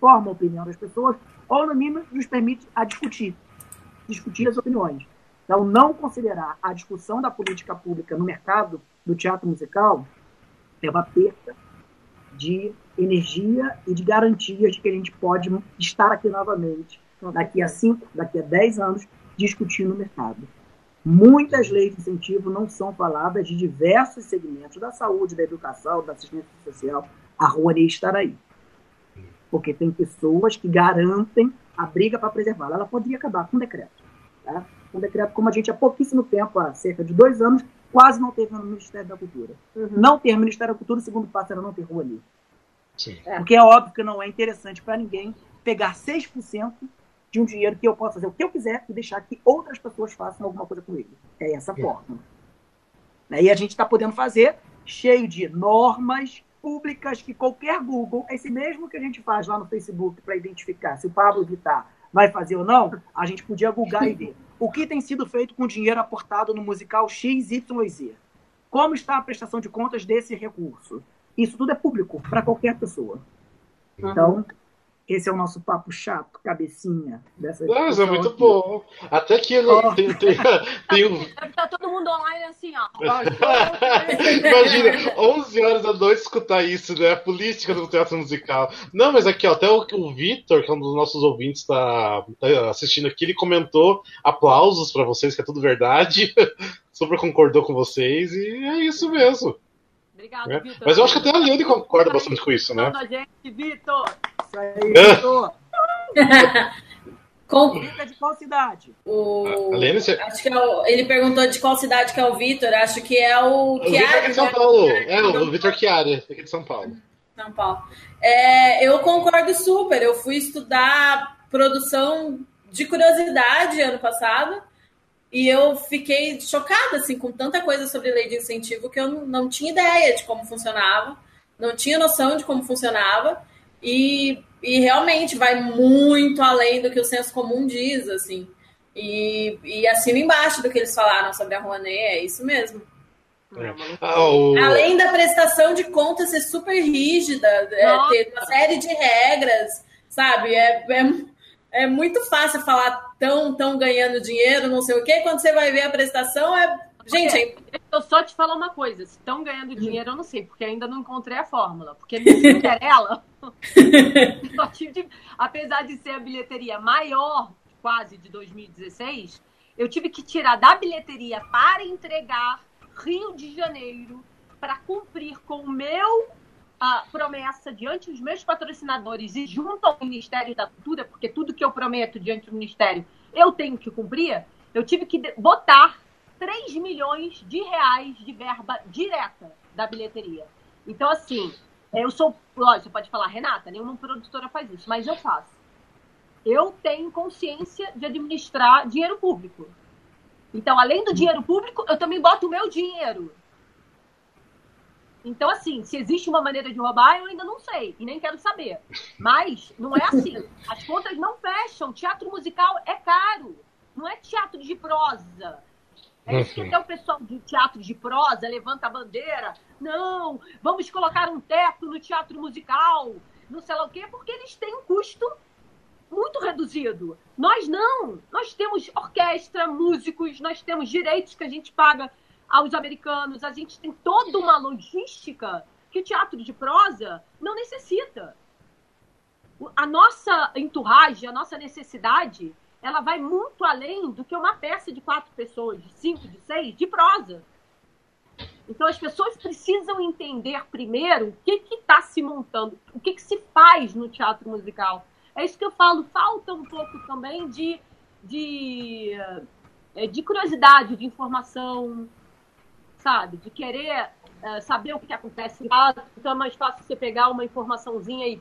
forma a opinião das pessoas, ou no mínimo nos permite a discutir, discutir as opiniões. Então, não considerar a discussão da política pública no mercado do teatro musical é uma perda de energia e de garantias de que a gente pode estar aqui novamente daqui a cinco, daqui a dez anos discutindo o mercado. Muitas leis de incentivo não são faladas de diversos segmentos da saúde, da educação, da assistência social. A Rouanet estará aí. Porque tem pessoas que garantem a briga para preservá-la. Ela poderia acabar com um decreto. Tá? Um decreto, como a gente há pouquíssimo tempo, há cerca de dois anos, quase não teve no Ministério da Cultura. Uhum. Não ter Ministério da Cultura, o segundo passo era não ter Rouanet. É. Porque é óbvio que não é interessante para ninguém pegar 6% de um dinheiro que eu posso fazer o que eu quiser e deixar que outras pessoas façam alguma coisa com ele. É essa é. forma. Né? E a gente está podendo fazer cheio de normas públicas que qualquer Google, esse mesmo que a gente faz lá no Facebook para identificar se o Pablo Vittar vai fazer ou não, a gente podia googar e ver o que tem sido feito com o dinheiro aportado no musical XYZ. Como está a prestação de contas desse recurso? Isso tudo é público para qualquer pessoa. Então, esse é o nosso papo chato, cabecinha. Dessa Mas é muito aqui. bom. Até que ele oh. tem, tem, tem um... Deve estar todo mundo online assim, ó. Imagina, 11 horas da noite escutar isso, né? A política do teatro musical. Não, mas aqui, ó, até o, o Vitor, que é um dos nossos ouvintes, está tá assistindo aqui, ele comentou aplausos para vocês, que é tudo verdade. Super concordou com vocês e é isso mesmo. Obrigado, é. Vitor. Mas eu acho que até a Liane concorda bastante com isso, né? gente, Vitor! Isso aí, Vitor! Com... de qual cidade? O... Você... Acho que é o... Ele perguntou de qual cidade que é o Vitor. Acho que é o Chiari. O Vitor é de São né? Paulo. É, o Vitor Chiari, aqui de São Paulo. São Paulo. É, eu concordo super. Eu fui estudar produção de curiosidade ano passado. E eu fiquei chocada assim com tanta coisa sobre lei de incentivo que eu não tinha ideia de como funcionava, não tinha noção de como funcionava e, e realmente vai muito além do que o senso comum diz, assim. E, e assino embaixo do que eles falaram sobre a Rouanet, é isso mesmo. É. Ah, o... Além da prestação de contas ser super rígida, é, ter uma série de regras, sabe? É, é, é muito fácil falar tão, tão ganhando dinheiro, não sei o quê, quando você vai ver a prestação é. Gente, é... eu só te falar uma coisa: se estão ganhando dinheiro, eu não sei, porque ainda não encontrei a fórmula. Porque no ela tive, apesar de ser a bilheteria maior, quase de 2016, eu tive que tirar da bilheteria para entregar Rio de Janeiro para cumprir com o meu a promessa diante dos meus patrocinadores e junto ao Ministério da Cultura, porque tudo que eu prometo diante do Ministério eu tenho que cumprir, eu tive que botar 3 milhões de reais de verba direta da bilheteria. Então, assim, eu sou. Lógico, você pode falar, Renata, nenhuma produtora faz isso, mas eu faço. Eu tenho consciência de administrar dinheiro público. Então, além do dinheiro público, eu também boto o meu dinheiro. Então, assim, se existe uma maneira de roubar, eu ainda não sei e nem quero saber. Mas não é assim. As contas não fecham. Teatro musical é caro. Não é teatro de prosa. É isso que até o pessoal de teatro de prosa levanta a bandeira. Não, vamos colocar um teto no teatro musical. Não sei lá o quê, porque eles têm um custo muito reduzido. Nós não. Nós temos orquestra, músicos, nós temos direitos que a gente paga aos americanos. A gente tem toda uma logística que o teatro de prosa não necessita. A nossa enturragem, a nossa necessidade, ela vai muito além do que uma peça de quatro pessoas, de cinco, de seis, de prosa. Então as pessoas precisam entender primeiro o que está se montando, o que, que se faz no teatro musical. É isso que eu falo, falta um pouco também de, de, eh, de curiosidade, de informação, sabe? De querer uh, saber o que acontece lá. Então é mais fácil você pegar uma informaçãozinha e.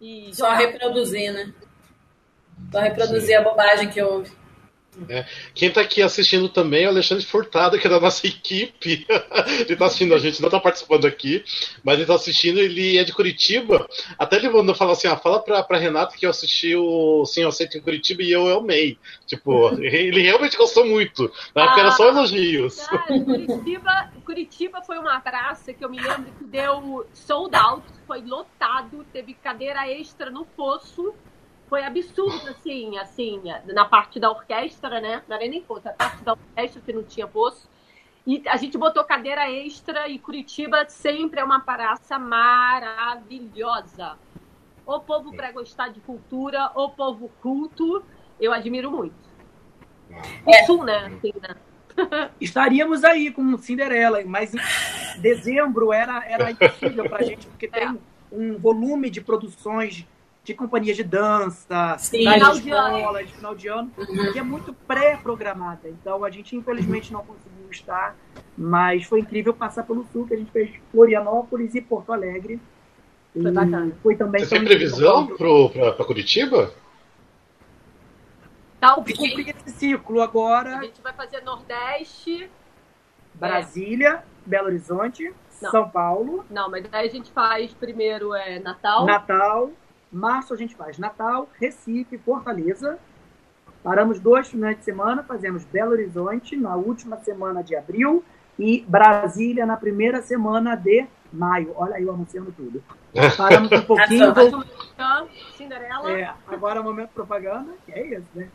e Só reproduzir, né? Só reproduzir a bobagem que houve. É. Quem está aqui assistindo também é o Alexandre Furtado, que é da nossa equipe. ele está assistindo a gente, não está participando aqui, mas ele está assistindo, ele é de Curitiba. Até ele mandou falar assim: ah, fala pra, pra Renata que eu assisti o Sim, eu aceito em Curitiba e eu amei. Tipo, ele realmente gostou muito. Na época ah, era só elogios. Cara, Curitiba, Curitiba foi uma praça que eu me lembro que deu sold out, foi lotado, teve cadeira extra no poço foi absurdo, assim, assim, na parte da orquestra, né? Não era nem fosse, a parte da orquestra que não tinha poço. E a gente botou cadeira extra e Curitiba sempre é uma praça maravilhosa. O povo para gostar de cultura, o povo culto, eu admiro muito. É. Sul, né? Sim, né? Estaríamos aí com Cinderela, mas em dezembro era, era impossível para a gente, porque tem é. um volume de produções de companhias de dança, Sim, das escolas, de final de ano, uhum. que é muito pré-programada. Então a gente infelizmente não conseguiu estar, mas foi incrível passar pelo sul, que a gente fez Florianópolis e Porto Alegre. Foi bacana. Foi também Você tem previsão para Curitiba? Tá, cumprir esse ciclo agora. A gente vai fazer Nordeste. Brasília, é. Belo Horizonte, não. São Paulo. Não, mas aí a gente faz primeiro é, Natal. Natal. Março a gente faz Natal, Recife, Fortaleza. Paramos dois finais de semana, fazemos Belo Horizonte na última semana de abril e Brasília na primeira semana de maio. Olha aí eu anunciando tudo. Paramos um pouquinho. Cinderela. É, agora é o momento propaganda, que é isso, né?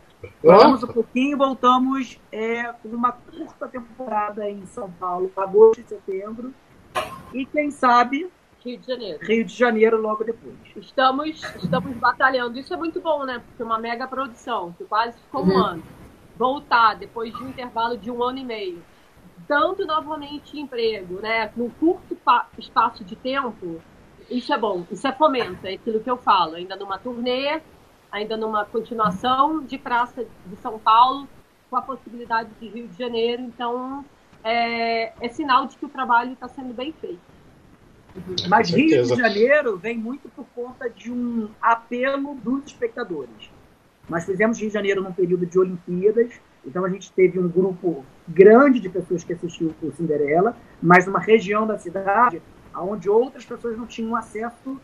Paramos um pouquinho e voltamos é, com uma curta temporada em São Paulo, agosto e setembro. E quem sabe. Rio de Janeiro. Rio de Janeiro logo depois. Estamos, estamos batalhando. Isso é muito bom, né? Porque uma mega produção, que quase ficou um uhum. ano. Voltar depois de um intervalo de um ano e meio, dando novamente emprego, né? Num curto espaço de tempo, isso é bom. Isso é fomento, é aquilo que eu falo. Ainda numa turnê, ainda numa continuação de Praça de São Paulo, com a possibilidade de Rio de Janeiro. Então, é, é sinal de que o trabalho está sendo bem feito. Uhum. Mas Rio de Janeiro vem muito por conta de um apelo dos espectadores. Nós fizemos Rio de Janeiro num período de Olimpíadas, então a gente teve um grupo grande de pessoas que assistiu o Cinderela, mas numa região da cidade onde outras pessoas não tinham acesso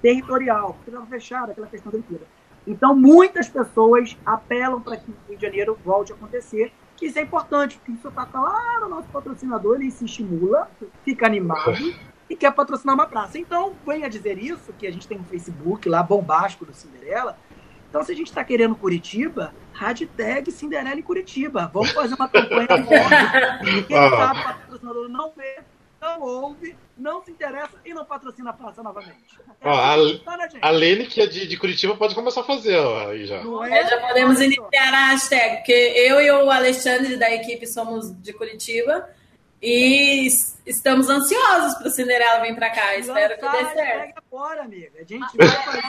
territorial, porque estava fechada aquela questão da Olimpíada. Então, muitas pessoas apelam para que o Rio de Janeiro volte a acontecer. Isso é importante, porque isso está claro, o nosso patrocinador ele se estimula, fica animado e quer patrocinar uma praça. Então, venha dizer isso, que a gente tem um Facebook lá, bombástico do Cinderela. Então, se a gente está querendo Curitiba, hashtag Cinderela em Curitiba. Vamos fazer uma campanha nova. Quem ah. sabe o patrocinador não vê não ouve, não se interessa e não patrocina a praça novamente. Ó, a, a Lene, que é de, de, Curitiba, pode começar a fazer ó, aí já. É? É, já podemos iniciar a hashtag, porque eu e o Alexandre da equipe somos de Curitiba e estamos ansiosos para o Cinderela vir para cá. Espero que dê certo. agora, amiga. A gente vai fazer.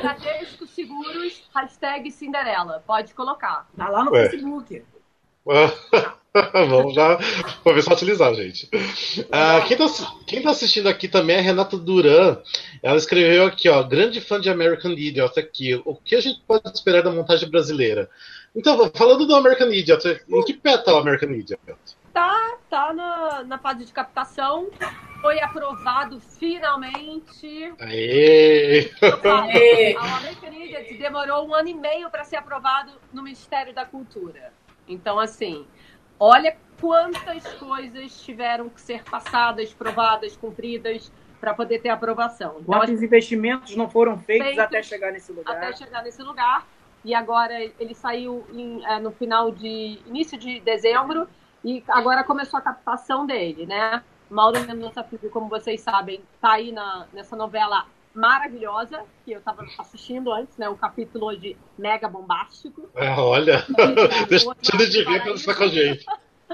Hashtag Seguros, hashtag Cinderela. Pode colocar. Tá lá no Ué. Facebook. Vamos já começar a utilizar, gente. Ah, quem, está quem tá assistindo aqui também é a Renata Duran. Ela escreveu aqui, ó, grande fã de American Idiot aqui. O que a gente pode esperar da montagem brasileira? Então, falando do American Idiot, em que pé tá o American Idiot? Tá, tá na, na fase de captação. Foi aprovado finalmente. Aê! Aê. O American Idiot demorou um ano e meio para ser aprovado no Ministério da Cultura. Então, assim, Olha quantas coisas tiveram que ser passadas, provadas, cumpridas para poder ter aprovação. Então, Quantos investimentos não foram feitos, feitos, até chegar nesse lugar? Até chegar nesse lugar. E agora ele saiu em, é, no final de início de dezembro e agora começou a captação dele, né? Mauro Mendonça Filho, como vocês sabem, está aí na, nessa novela maravilhosa, que eu estava assistindo antes, né? O capítulo hoje mega bombástico. É, olha, deixa de ver que está com a gente.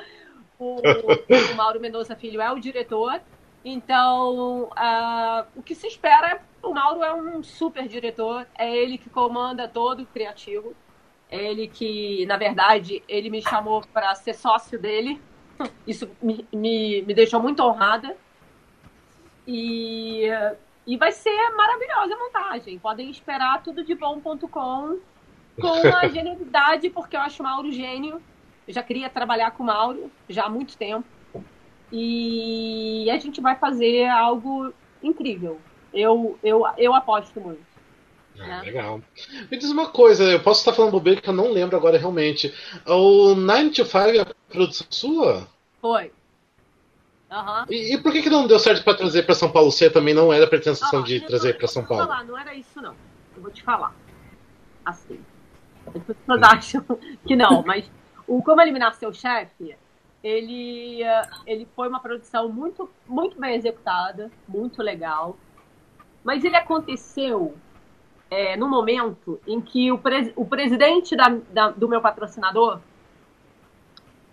o, o, Mauro Mendonça Filho é o diretor, então uh, o que se espera, o Mauro é um super diretor, é ele que comanda todo o criativo, é ele que, na verdade, ele me chamou para ser sócio dele, isso me, me, me deixou muito honrada. E e vai ser maravilhosa a montagem. Podem esperar tudo de bom.com com a genialidade, porque eu acho o Mauro gênio. Eu já queria trabalhar com o Mauro já há muito tempo. E a gente vai fazer algo incrível. Eu, eu, eu aposto muito. Ah, né? Legal. Me diz uma coisa, eu posso estar falando bobeira que eu não lembro agora realmente. O 9 to 5 é a produção sua? Foi. Uhum. E, e, por que, que não deu certo para trazer para São Paulo? Você também não era pretensão ah, de trazer para São Paulo? Falar, não era isso não. Eu vou te falar. Assim. As pessoas acham que não, mas o Como Eliminar Seu Chefe, ele, ele foi uma produção muito, muito bem executada, muito legal. Mas ele aconteceu é, no momento em que o, pres, o presidente da, da, do meu patrocinador,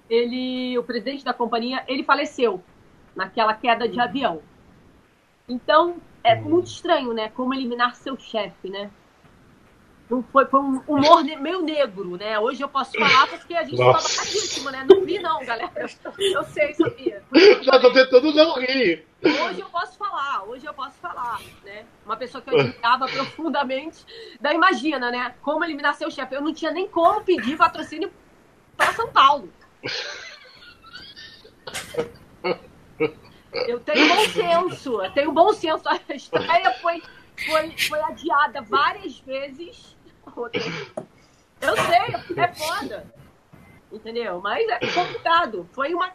ele, o presidente da companhia, ele faleceu naquela queda de avião. Então, é uhum. muito estranho, né? Como eliminar seu chefe, né? Foi, foi um humor meio negro, né? Hoje eu posso falar porque a gente estava caríssimo, né? Não vi, não, galera. Eu sei, sabia. Já tô tentando não rir. Hoje eu posso falar, hoje eu posso falar, né? Uma pessoa que eu admirava profundamente. Daí imagina, né? Como eliminar seu chefe. Eu não tinha nem como pedir patrocínio para São Paulo. Eu tenho bom senso, eu tenho bom senso. A estreia foi, foi, foi adiada várias vezes. Eu sei, é foda. Entendeu? Mas é complicado. Foi uma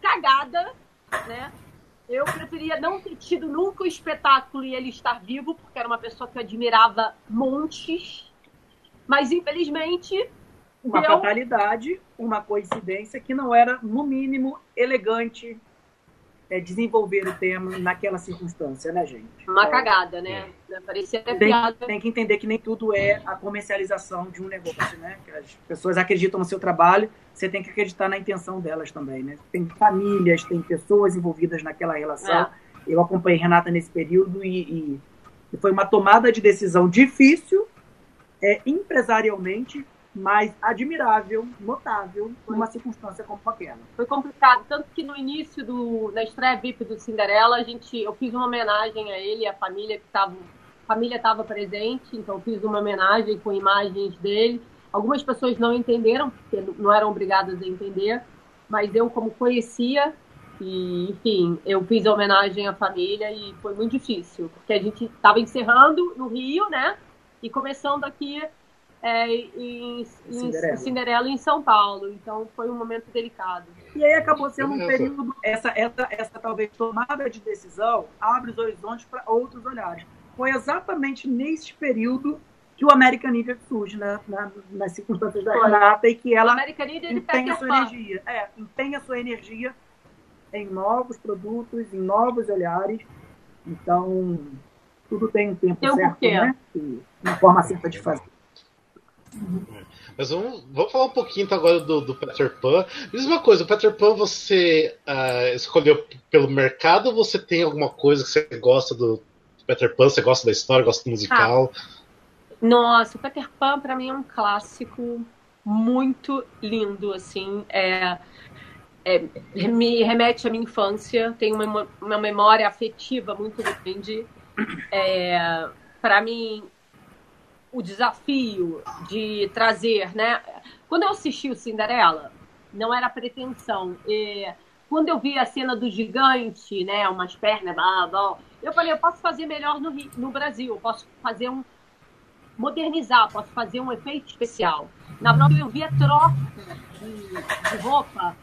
cagada, né? Eu preferia não ter tido nunca o espetáculo e ele estar vivo, porque era uma pessoa que eu admirava montes. Mas, infelizmente. Uma deu... fatalidade, uma coincidência que não era, no mínimo, elegante é, desenvolver o tema naquela circunstância, né, gente? Uma é, cagada, né? É. Parecia até tem, piada. Tem que entender que nem tudo é a comercialização de um negócio, né? Que as pessoas acreditam no seu trabalho, você tem que acreditar na intenção delas também, né? Tem famílias, tem pessoas envolvidas naquela relação. É. Eu acompanhei Renata nesse período e, e, foi uma tomada de decisão difícil, é, empresarialmente, mas admirável, notável, numa circunstância como aquela. Foi complicado, tanto que no início do, da estreia VIP do Cinderela, a gente, eu fiz uma homenagem a ele, a família que estava, família estava presente, então eu fiz uma homenagem com imagens dele. Algumas pessoas não entenderam, porque não eram obrigadas a entender, mas eu como conhecia e, enfim, eu fiz a homenagem à família e foi muito difícil, porque a gente estava encerrando no Rio, né? E começando aqui é, em, Cinderela. em Cinderela em São Paulo. Então foi um momento delicado. E aí acabou sendo um período, essa, essa, essa talvez tomada de decisão abre os horizontes para outros olhares. Foi exatamente nesse período que o American Idiot surge na, na, nas circunstâncias da Renata e que ela empenha sua energia. É, empenha sua energia em novos produtos, em novos olhares. Então, tudo tem um tempo tem certo, né? E uma forma certa de fazer. Mas vamos, vamos falar um pouquinho então agora do, do Peter Pan. Uma coisa, o Peter Pan você uh, escolheu pelo mercado ou você tem alguma coisa que você gosta do Peter Pan? Você gosta da história, gosta do musical? Ah, nossa, o Peter Pan para mim é um clássico muito lindo, assim. É, é, me remete à minha infância, tem uma, uma memória afetiva muito grande. É, para mim, o desafio de trazer, né? Quando eu assisti o Cinderela, não era pretensão. E quando eu vi a cena do gigante, né, umas pernas, blá, blá, eu falei, eu posso fazer melhor no, no Brasil, posso fazer um modernizar, posso fazer um efeito especial. Na prova eu via troca de, de roupa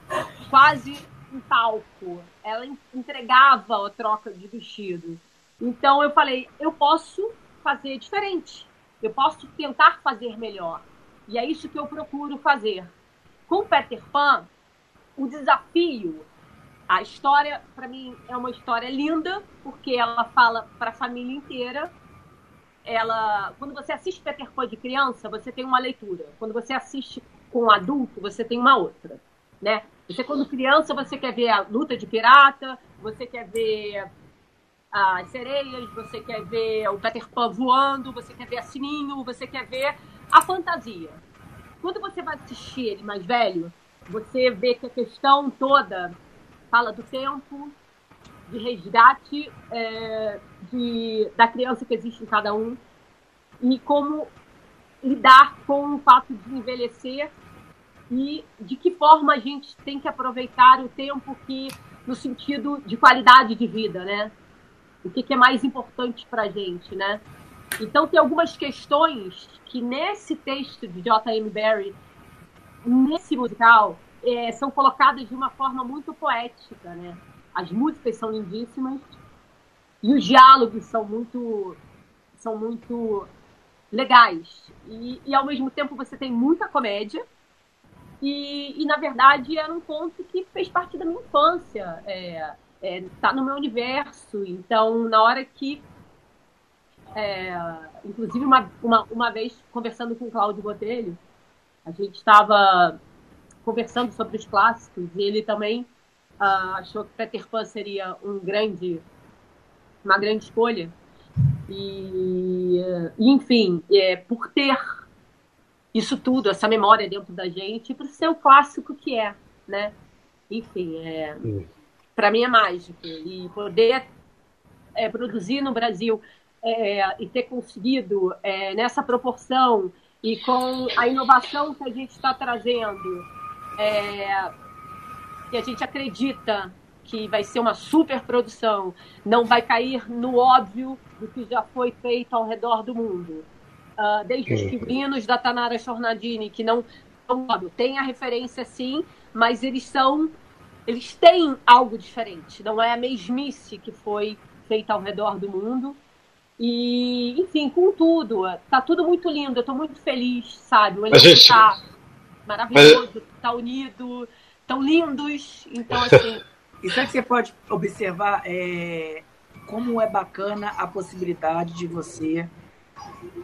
quase um palco. Ela entregava a troca de vestido. Então eu falei, eu posso fazer diferente. Eu posso tentar fazer melhor. E é isso que eu procuro fazer. Com Peter Pan, o desafio, a história, para mim, é uma história linda, porque ela fala para a família inteira. Ela, quando você assiste Peter Pan de criança, você tem uma leitura. Quando você assiste com adulto, você tem uma outra, né? Você quando criança, você quer ver a luta de pirata, você quer ver as sereias, você quer ver o Peter Pan voando, você quer ver a Sininho, você quer ver a fantasia. Quando você vai assistir ele mais velho, você vê que a questão toda fala do tempo, de resgate é, de, da criança que existe em cada um e como lidar com o fato de envelhecer e de que forma a gente tem que aproveitar o tempo que no sentido de qualidade de vida, né? O que, que é mais importante para a gente, né? Então tem algumas questões que nesse texto de J.M. Barrie, nesse musical, é, são colocadas de uma forma muito poética, né? As músicas são lindíssimas e os diálogos são muito são muito legais e, e ao mesmo tempo você tem muita comédia e, e na verdade era um conto que fez parte da minha infância. É, é, tá no meu universo. Então, na hora que É, inclusive, uma, uma, uma vez, conversando com o Cláudio Botelho, a gente estava conversando sobre os clássicos e ele também uh, achou que Peter Pan seria um grande, uma grande escolha. E, enfim, é, por ter isso tudo, essa memória dentro da gente, para ser o clássico que é, né? Enfim, é, hum. Para mim é mágico. E poder é, produzir no Brasil é, e ter conseguido é, nessa proporção e com a inovação que a gente está trazendo, é, que a gente acredita que vai ser uma super produção, não vai cair no óbvio do que já foi feito ao redor do mundo. Uh, desde os figurinos da Tanara Chornadini, que não, não tem a referência sim, mas eles são eles têm algo diferente, não é a mesmice que foi feita ao redor do mundo. E, enfim, com tudo, tá tudo muito lindo, eu tô muito feliz, sabe? O elenco gente... tá maravilhoso, Mas... tá unido, tão lindos, então assim. E sabe que você pode observar é, como é bacana a possibilidade de você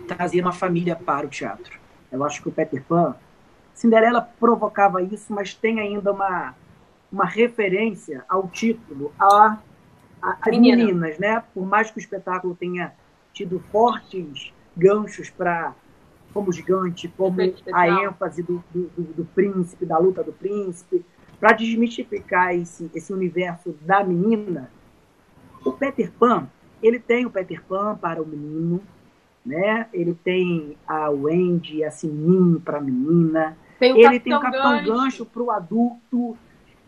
trazer uma família para o teatro. Eu acho que o Peter Pan, Cinderela provocava isso, mas tem ainda uma, uma referência ao título, a, a, as Menina. meninas, né? Por mais que o espetáculo tenha tido fortes ganchos para como gigante, como a ênfase do, do, do, príncipe, da luta do príncipe, para desmistificar esse, esse universo da menina, o Peter Pan, ele tem o Peter Pan para o menino, né? Ele tem a Wendy, a Sininho para a menina, ele tem o Capitão Gancho para o adulto,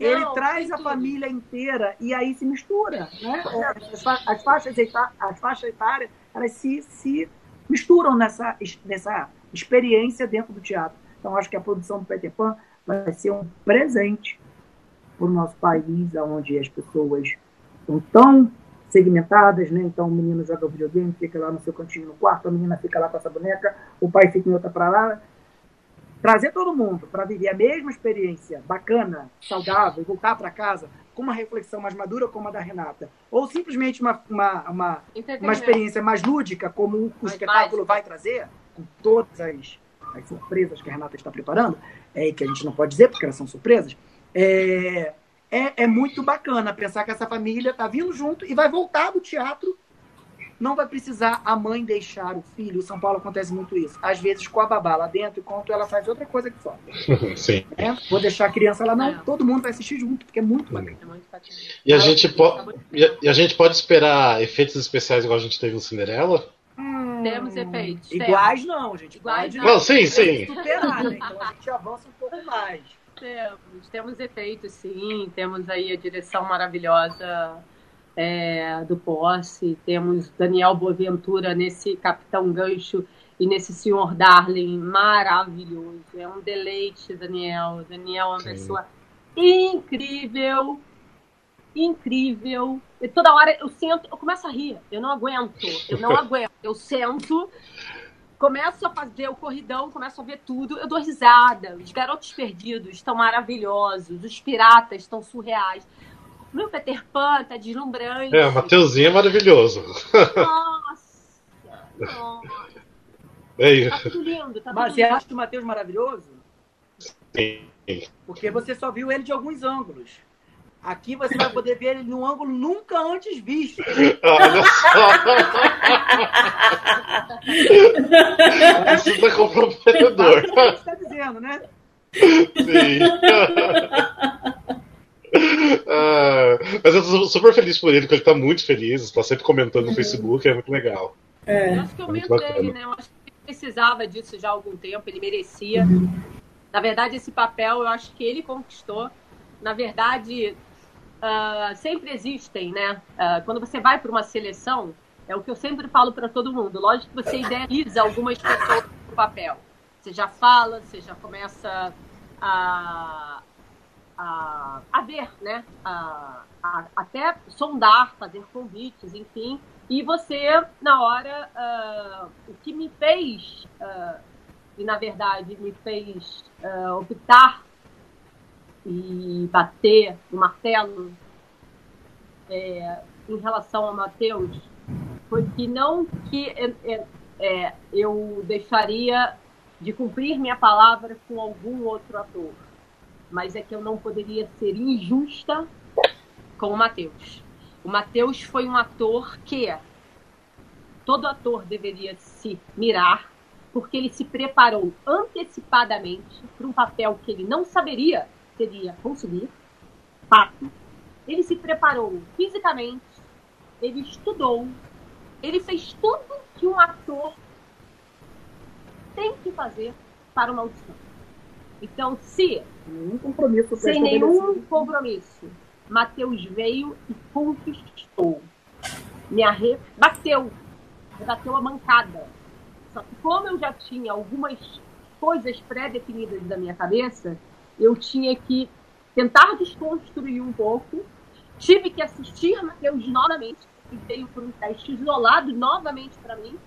não, ele traz a família inteira e aí se mistura, né? As, as, faixas, as faixas etárias elas se, se misturam nessa, nessa experiência dentro do teatro. Então, acho que a produção do Peter Pan vai ser um presente para o nosso país, onde as pessoas estão tão segmentadas, né? Então, o menino joga videogame, fica lá no seu cantinho no quarto, a menina fica lá com essa boneca, o pai fica em outra para lá. Trazer todo mundo para viver a mesma experiência bacana, saudável, voltar para casa com uma reflexão mais madura, como a da Renata, ou simplesmente uma, uma, uma, uma experiência mais lúdica, como o mais espetáculo vai trazer, com todas as, as, surpresas que a Renata está preparando, é, que a gente não pode dizer porque elas são surpresas, é, é, é muito bacana pensar que essa família está vindo junto e vai voltar do teatro não vai precisar a mãe deixar o filho. Em São Paulo acontece muito isso. Às vezes com a babá lá dentro, enquanto ela faz outra coisa que fora. Sim. É, vou deixar a criança lá, não. É. Todo mundo vai assistir junto, porque é muito bacana. É e a, gente po- e a gente pode esperar efeitos especiais igual a gente teve no Cinderela? Hum, temos efeitos. Iguais não, gente. Iguais não. não sim, sim. Superar, né? Então a gente avança um pouco mais. Temos, temos efeitos, sim. Temos aí a direção maravilhosa é, do Posse, temos Daniel Boaventura nesse Capitão Gancho e nesse Senhor Darling maravilhoso. É um deleite, Daniel. Daniel é uma Sim. pessoa incrível, incrível. E toda hora eu sento, eu começo a rir. Eu não aguento, eu não aguento. Eu sento, começo a fazer o corridão, começo a ver tudo, eu dou risada. Os garotos perdidos estão maravilhosos, os piratas estão surreais. Meu Peter Pan tá deslumbrante. É, o Mateuzinho é maravilhoso. Nossa! nossa. É tá tudo lindo, tá Mas você acha o Matheus maravilhoso? Sim. Porque você só viu ele de alguns ângulos. Aqui você vai poder ver ele num ângulo nunca antes visto. Olha só. Isso tá comprometedor. É o que a gente está dizendo, né? Sim. Ah, mas eu tô super feliz por ele, porque ele tá muito feliz, está sempre comentando no uhum. Facebook, é muito legal. É. Eu acho que eu é dele, né? Eu acho que ele precisava disso já há algum tempo, ele merecia. Uhum. Na verdade, esse papel eu acho que ele conquistou. Na verdade, uh, sempre existem, né? Uh, quando você vai para uma seleção, é o que eu sempre falo para todo mundo. Lógico que você idealiza algumas pessoas no papel. Você já fala, você já começa a, a, a ver, né? A, a, até sondar, fazer convites, enfim. E você, na hora, uh, o que me fez, uh, e na verdade me fez uh, optar e bater o martelo é, em relação ao Mateus, foi que não que é, é, é, eu deixaria de cumprir minha palavra com algum outro ator, mas é que eu não poderia ser injusta com o Matheus. O Matheus foi um ator que todo ator deveria se mirar, porque ele se preparou antecipadamente para um papel que ele não saberia seria conseguir, fato. Ele se preparou fisicamente, ele estudou, ele fez tudo que um ator tem que fazer para uma audição. Então, se nenhum compromisso sem nenhum compromisso, Mateus veio e conquistou, me arrebateu, rebateu a mancada. Só que como eu já tinha algumas coisas pré-definidas da minha cabeça, eu tinha que tentar desconstruir um pouco. Tive que assistir Mateus novamente, que veio por um teste isolado novamente para mim.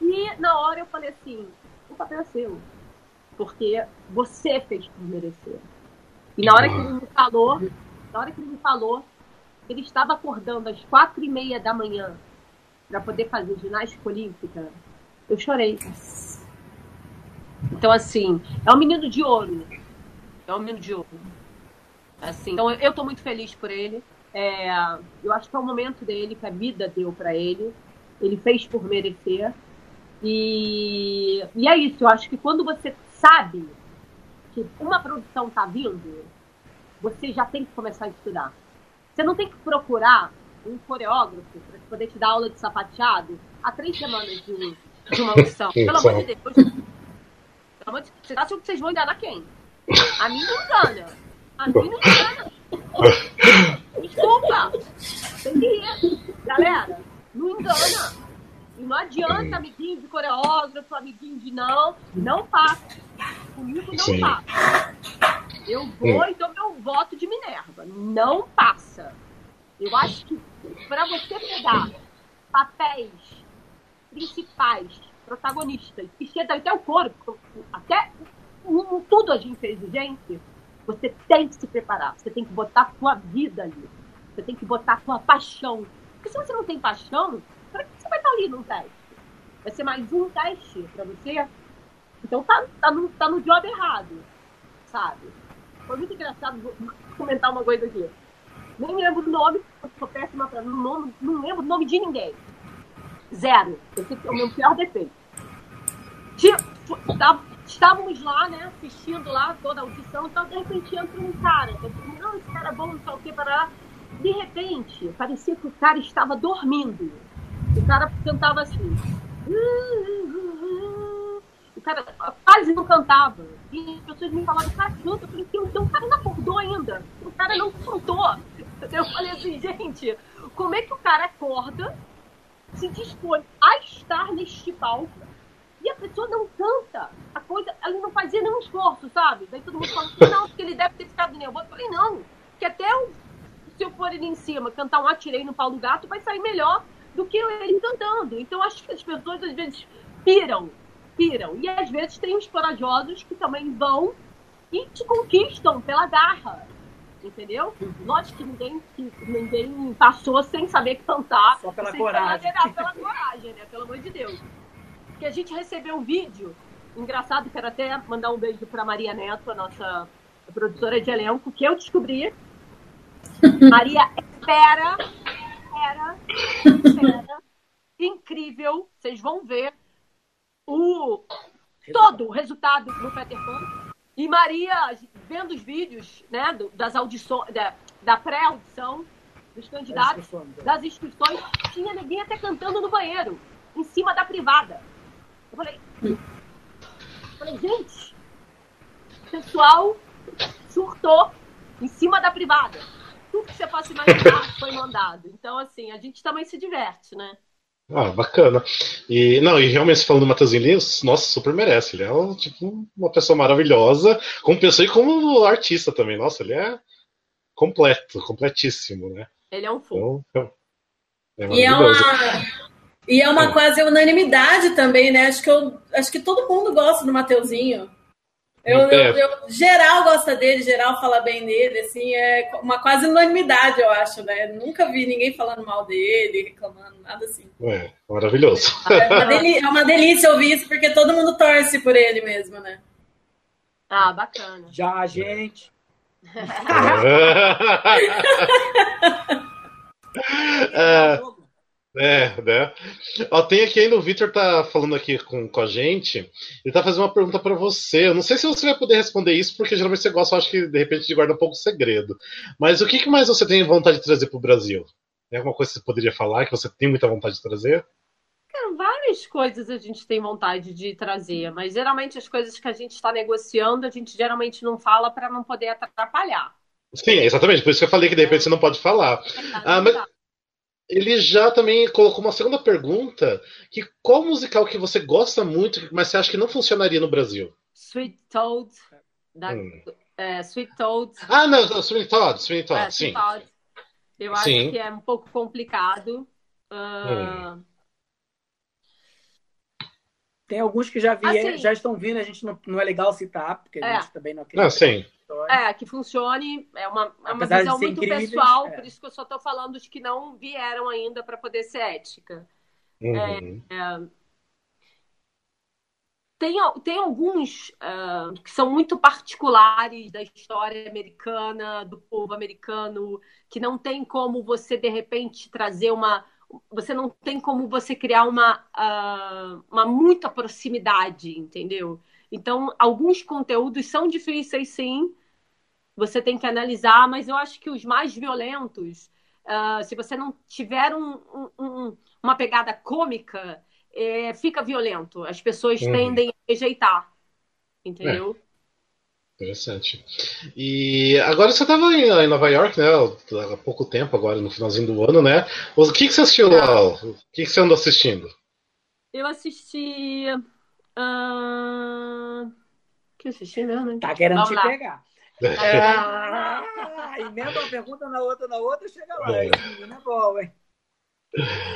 E na hora eu falei assim: o papel é seu, porque você fez por merecer. E na hora que ele me falou, na hora que ele me falou, ele estava acordando às quatro e meia da manhã para poder fazer ginástica olímpica, eu chorei. Então, assim, é um menino de ouro. É um menino de ouro. Assim, então, eu estou muito feliz por ele. É, eu acho que é o momento dele, que a vida deu para ele. Ele fez por merecer. E, e é isso, eu acho que quando você sabe que uma produção está vindo, você já tem que começar a estudar. Você não tem que procurar um coreógrafo para poder te dar aula de sapateado há três semanas de, de uma audição. Pelo amor de Deus. Pelo amor de Deus. Você acha que vocês vão enganar quem? A mim não engana. A mim não engana. Desculpa. Tem que ir. Galera, não engana. E não adianta amiguinho de coreógrafo, amiguinho de não. Não passa. Comigo não Sim. passa. Eu vou e dou meu voto de Minerva. Não passa. Eu acho que para você pegar papéis principais, protagonistas, que chegam até o corpo, até tudo a gente é exigente, você tem que se preparar. Você tem que botar a sua vida ali. Você tem que botar a sua paixão. Porque se você não tem paixão, para que você vai estar ali num teste? Vai ser mais um teste para você? Então tá, tá, no, tá no job errado, sabe? Foi muito engraçado vou comentar uma coisa aqui. Nem lembro o nome, sou péssima para nome, não lembro o nome de ninguém. Zero. Esse é o meu pior defeito. Tá, estávamos lá, né, assistindo lá toda a audição, então de repente entra um cara. Eu falei, não, esse cara é bom, não sei o que, para De repente, parecia que o cara estava dormindo. O cara cantava assim. O cara quase não cantava. E as pessoas me falavam, cara, canta. Eu falei, então o cara não acordou ainda. O cara não cantou. Eu falei assim, gente, como é que o cara acorda, se dispõe a estar neste palco e a pessoa não canta? A coisa, ela não fazia nenhum esforço, sabe? Daí todo mundo fala assim, não, porque ele deve ter ficado nervoso. Eu falei, não, que até o, se eu for ali em cima cantar um Atirei no Paulo Gato, vai sair melhor do que ele cantando. Então acho que as pessoas às vezes piram, piram. E às vezes tem os corajosos que também vão e te conquistam pela garra entendeu? Lógico que ninguém, que ninguém passou sem saber cantar. Só pela coragem. Pela, pela coragem, né? Pelo amor de Deus. Porque a gente recebeu um vídeo, engraçado, quero até mandar um beijo para Maria Neto, a nossa produtora de elenco, que eu descobri. Maria espera, era, era incrível. Vocês vão ver o todo o resultado no Peter Pan. E Maria, vendo os vídeos né, das audições, da, da pré-audição dos candidatos, das inscrições, tinha ninguém até cantando no banheiro, em cima da privada. Eu falei, eu falei gente, o pessoal surtou em cima da privada. Tudo que você possa imaginar foi mandado. Então, assim, a gente também se diverte, né? Ah, bacana. E não, e realmente falando do Matheusinho Lins, nossa, super merece. Ele é um, tipo uma pessoa maravilhosa, como pessoa e como artista também. Nossa, ele é completo, completíssimo, né? Ele é um fogo. Então, é, é e é uma e é uma é. quase unanimidade também, né? Acho que eu acho que todo mundo gosta do Mateuzinho. Eu, eu, eu, geral gosta dele, geral fala bem dele, assim, é uma quase unanimidade, eu acho, né? Nunca vi ninguém falando mal dele, reclamando, nada assim. É, maravilhoso. É uma, delícia, é uma delícia ouvir isso, porque todo mundo torce por ele mesmo, né? Ah, bacana. Já a gente. é, é, né? Ó, tem aqui ainda o Victor tá falando aqui com, com a gente. Ele tá fazendo uma pergunta para você. Eu não sei se você vai poder responder isso, porque geralmente você gosta, eu acho que de repente de guarda um pouco segredo. Mas o que, que mais você tem vontade de trazer para o Brasil? Tem alguma coisa que você poderia falar que você tem muita vontade de trazer? Cara, várias coisas a gente tem vontade de trazer, mas geralmente as coisas que a gente está negociando, a gente geralmente não fala para não poder atrapalhar. Sim, exatamente. Por isso que eu falei que de repente você não pode falar. É, ah, mas ele já também colocou uma segunda pergunta, que qual musical que você gosta muito, mas você acha que não funcionaria no Brasil? Sweet Toad. Da, hum. é, Sweet Toad. Ah, não, Sweet Toad, Sweet Toad, é, sim. Toad. Eu acho sim. que é um pouco complicado. Uh... Hum. Tem alguns que já, vi, assim, já estão vindo, a gente não, não é legal citar, porque a é. gente também não acredita. Não, sim. É, que funcione, é uma, é uma visão muito incríveis, pessoal, é. por isso que eu só estou falando de que não vieram ainda para poder ser ética. Uhum. É, é, tem, tem alguns uh, que são muito particulares da história americana, do povo americano, que não tem como você, de repente, trazer uma. Você não tem como você criar uma, uh, uma muita proximidade, entendeu? Então, alguns conteúdos são difíceis, sim, você tem que analisar, mas eu acho que os mais violentos, uh, se você não tiver um, um, uma pegada cômica, é, fica violento. As pessoas uhum. tendem a rejeitar. Entendeu? É. Interessante. E agora você estava em, Nova York, né? Há pouco tempo, agora no finalzinho do ano, né? O que, que você assistiu lá? O que, que você andou assistindo? Eu assisti. Uh... O que eu assisti mesmo? Tá querendo Vamos te lá. pegar. Ah, emenda uma pergunta na outra, na outra, chega lá. É. Esse é bom, hein?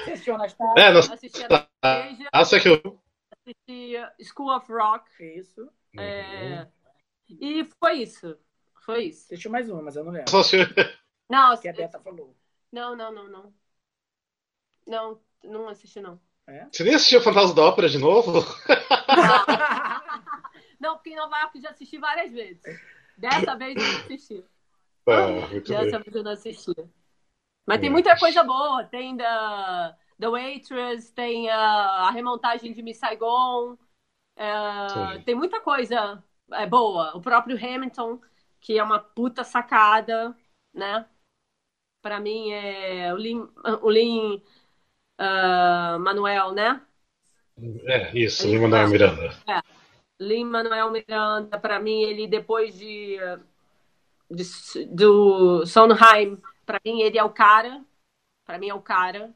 Assistiu Anastasia? É, nós... assisti Anastasia. Acha que eu... Assisti School of Rock. Isso. É... Uhum. E foi isso. Foi isso. Assistiu mais uma, mas eu não lembro. Não, que a Beta falou. Não, não, não, não. Não, não assisti, não. É? Você nem assistiu Fantasma da Ópera de novo? Não. não, porque em Nova York já assisti várias vezes. Dessa vez eu não assisti. Ah, Dessa vez eu não assisti. Mas tem muita coisa boa. Tem da The Waitress, tem a, a remontagem de Miss Saigon. É, tem muita coisa é, boa. O próprio Hamilton, que é uma puta sacada, né? Pra mim é o Lin, o Lin uh, Manuel, né? É, isso, Lin Manuel Miranda. É. Lin Manuel Miranda, para mim, ele depois de, de do Sondheim, para mim ele é o cara. Para mim é o cara.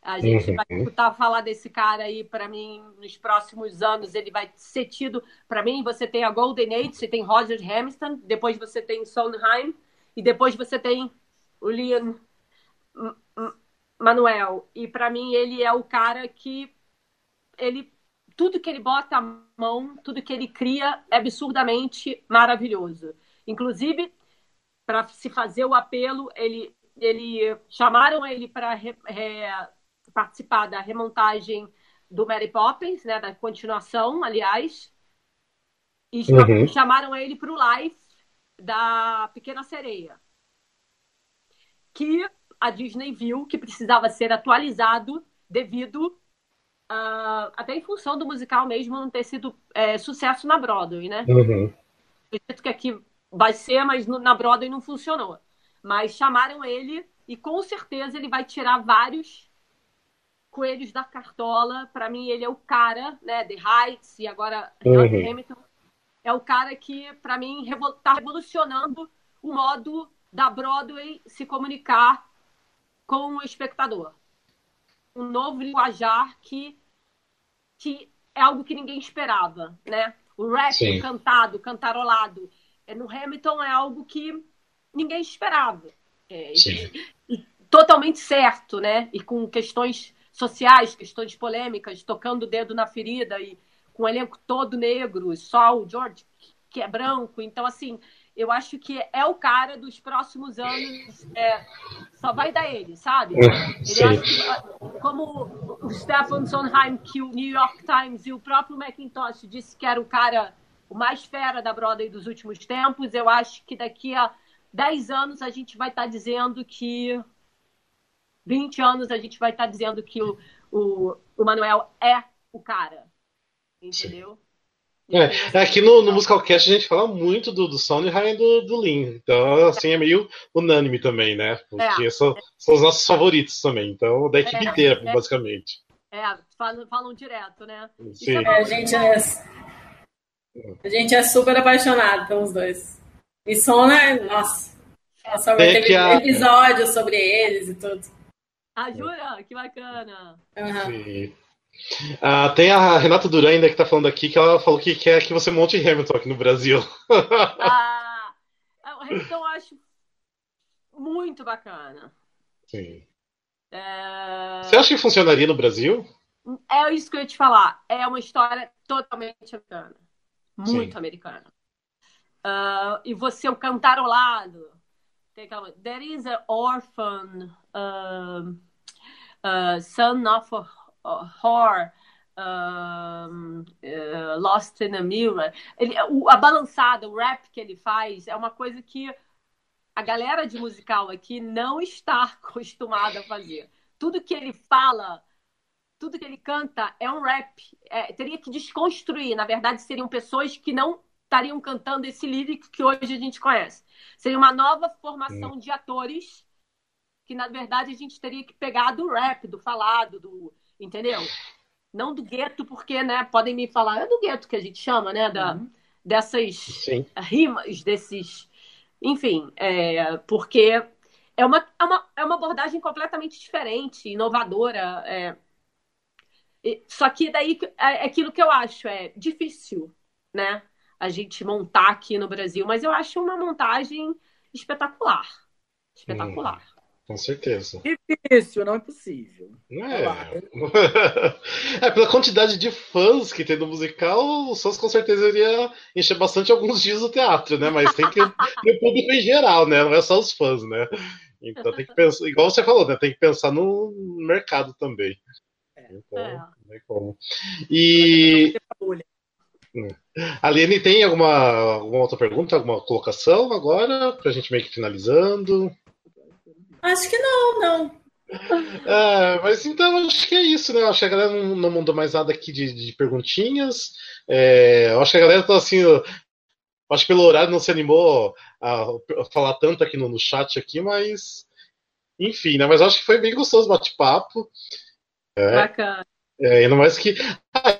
A gente uhum. vai escutar falar desse cara aí, para mim, nos próximos anos, ele vai ser tido. Para mim, você tem a Golden Age, você tem Roger Hamilton, depois você tem Sondheim, e depois você tem o Liam Manuel. E para mim, ele é o cara que ele tudo que ele bota a mão, tudo que ele cria é absurdamente maravilhoso. Inclusive, para se fazer o apelo, ele, ele chamaram ele para participar da remontagem do Mary Poppins, né, da continuação, aliás, e uhum. chamaram ele para o live da Pequena Sereia, que a Disney viu que precisava ser atualizado devido uh, até em função do musical mesmo não ter sido é, sucesso na Broadway, né? Uhum. Acredito que aqui vai ser, mas no, na Broadway não funcionou. Mas chamaram ele e com certeza ele vai tirar vários coelhos da cartola. Para mim, ele é o cara, né? The Heights e agora uhum. Hamilton. É o cara que, para mim, está revolucionando o modo da Broadway se comunicar com o espectador um novo linguajar que, que é algo que ninguém esperava, né? O rap Sim. cantado, cantarolado. É, no Hamilton é algo que ninguém esperava. É, e, e, totalmente certo, né? E com questões sociais, questões polêmicas, tocando o dedo na ferida e com o elenco todo negro, só o George que é branco. Então, assim, eu acho que é o cara dos próximos anos, é, só vai dar ele, sabe? Ele que, como o Stefan Sondheim, que o New York Times e o próprio Macintosh disse que era o cara o mais fera da Broadway dos últimos tempos, eu acho que daqui a 10 anos a gente vai estar tá dizendo que 20 anos a gente vai estar tá dizendo que o, o, o Manuel é o cara. Entendeu? Sim. É, aqui no, no Musicalcast a gente fala muito do, do Sondheim e do, do Lin. Então, assim, é meio unânime também, né? Porque é, são, são os nossos favoritos também. Então, da equipe é, inteira, é. basicamente. É, falam, falam direto, né? Sim. É, a, gente é, a gente é super apaixonado pelos dois. E Sondheim, nossa. Nossa, vai ter a... episódio sobre eles e tudo. Ah, jura? Que bacana. Uhum. Sim. Ah, tem a Renata Duran ainda que tá falando aqui que ela falou que quer que você monte Hamilton aqui no Brasil. ah, o Hamilton eu acho muito bacana. Sim. É... Você acha que funcionaria no Brasil? É isso que eu ia te falar. É uma história totalmente americana. Muito Sim. americana. Uh, e você, o cantarolado. Tem aquela. There is an orphan uh, uh, son of a Horror, um, uh, Lost in a Mirror. Ele, o, a balançada, o rap que ele faz é uma coisa que a galera de musical aqui não está acostumada a fazer. Tudo que ele fala, tudo que ele canta é um rap. É, teria que desconstruir. Na verdade, seriam pessoas que não estariam cantando esse lírico que hoje a gente conhece. Seria uma nova formação de atores que, na verdade, a gente teria que pegar do rap, do falado, do, entendeu? Não do gueto, porque, né, podem me falar, é do gueto que a gente chama, né, da, uhum. dessas Sim. rimas, desses, enfim, é, porque é uma, é, uma, é uma abordagem completamente diferente, inovadora, é, só que daí é, é aquilo que eu acho, é difícil, né, a gente montar aqui no Brasil, mas eu acho uma montagem espetacular, espetacular. Com certeza. Difícil, não é possível. É. é, pela quantidade de fãs que tem no musical, o Sons com certeza iria encher bastante alguns dias do teatro, né? Mas tem que ter o público em geral, né? Não é só os fãs, né? Então tem que pensar, igual você falou, né? Tem que pensar no mercado também. É. Então, é. não é como. E. Aline, tem alguma, alguma outra pergunta, alguma colocação agora? Pra gente meio que finalizando? Acho que não, não. É, mas então acho que é isso, né? Acho que a galera não, não mandou mais nada aqui de, de perguntinhas. É, acho que a galera tá assim. Acho que pelo horário não se animou a, a falar tanto aqui no, no, chat aqui, mas enfim, né? Mas acho que foi bem gostoso o bate-papo. É, Bacana. É, ainda mais que.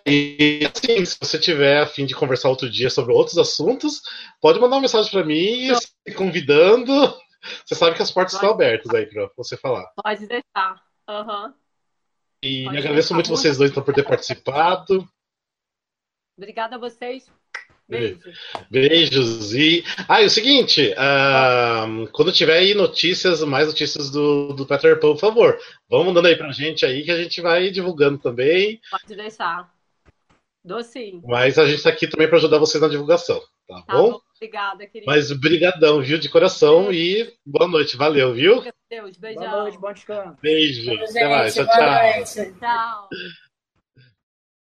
E, assim, se você tiver a fim de conversar outro dia sobre outros assuntos, pode mandar uma mensagem para mim, convidando. Você sabe que as portas Pode. estão abertas aí para você falar. Pode deixar. Uhum. E Pode agradeço muito vocês dois por ter participado. Obrigada a vocês. Beijos. Beijos. E. Ah, e o seguinte: uh, quando tiver aí notícias, mais notícias do, do Peter Pan, por favor, vão mandando aí pra gente aí que a gente vai divulgando também. Pode deixar. Dou sim. Mas a gente está aqui também para ajudar vocês na divulgação, tá, tá bom? bom? Obrigada, querida. Mas brigadão, viu, de coração e boa noite, valeu, viu? Deus, beijão. Boa noite, bom descanso. Beijo, Beijo até mais, tchau, tchau. Tchau.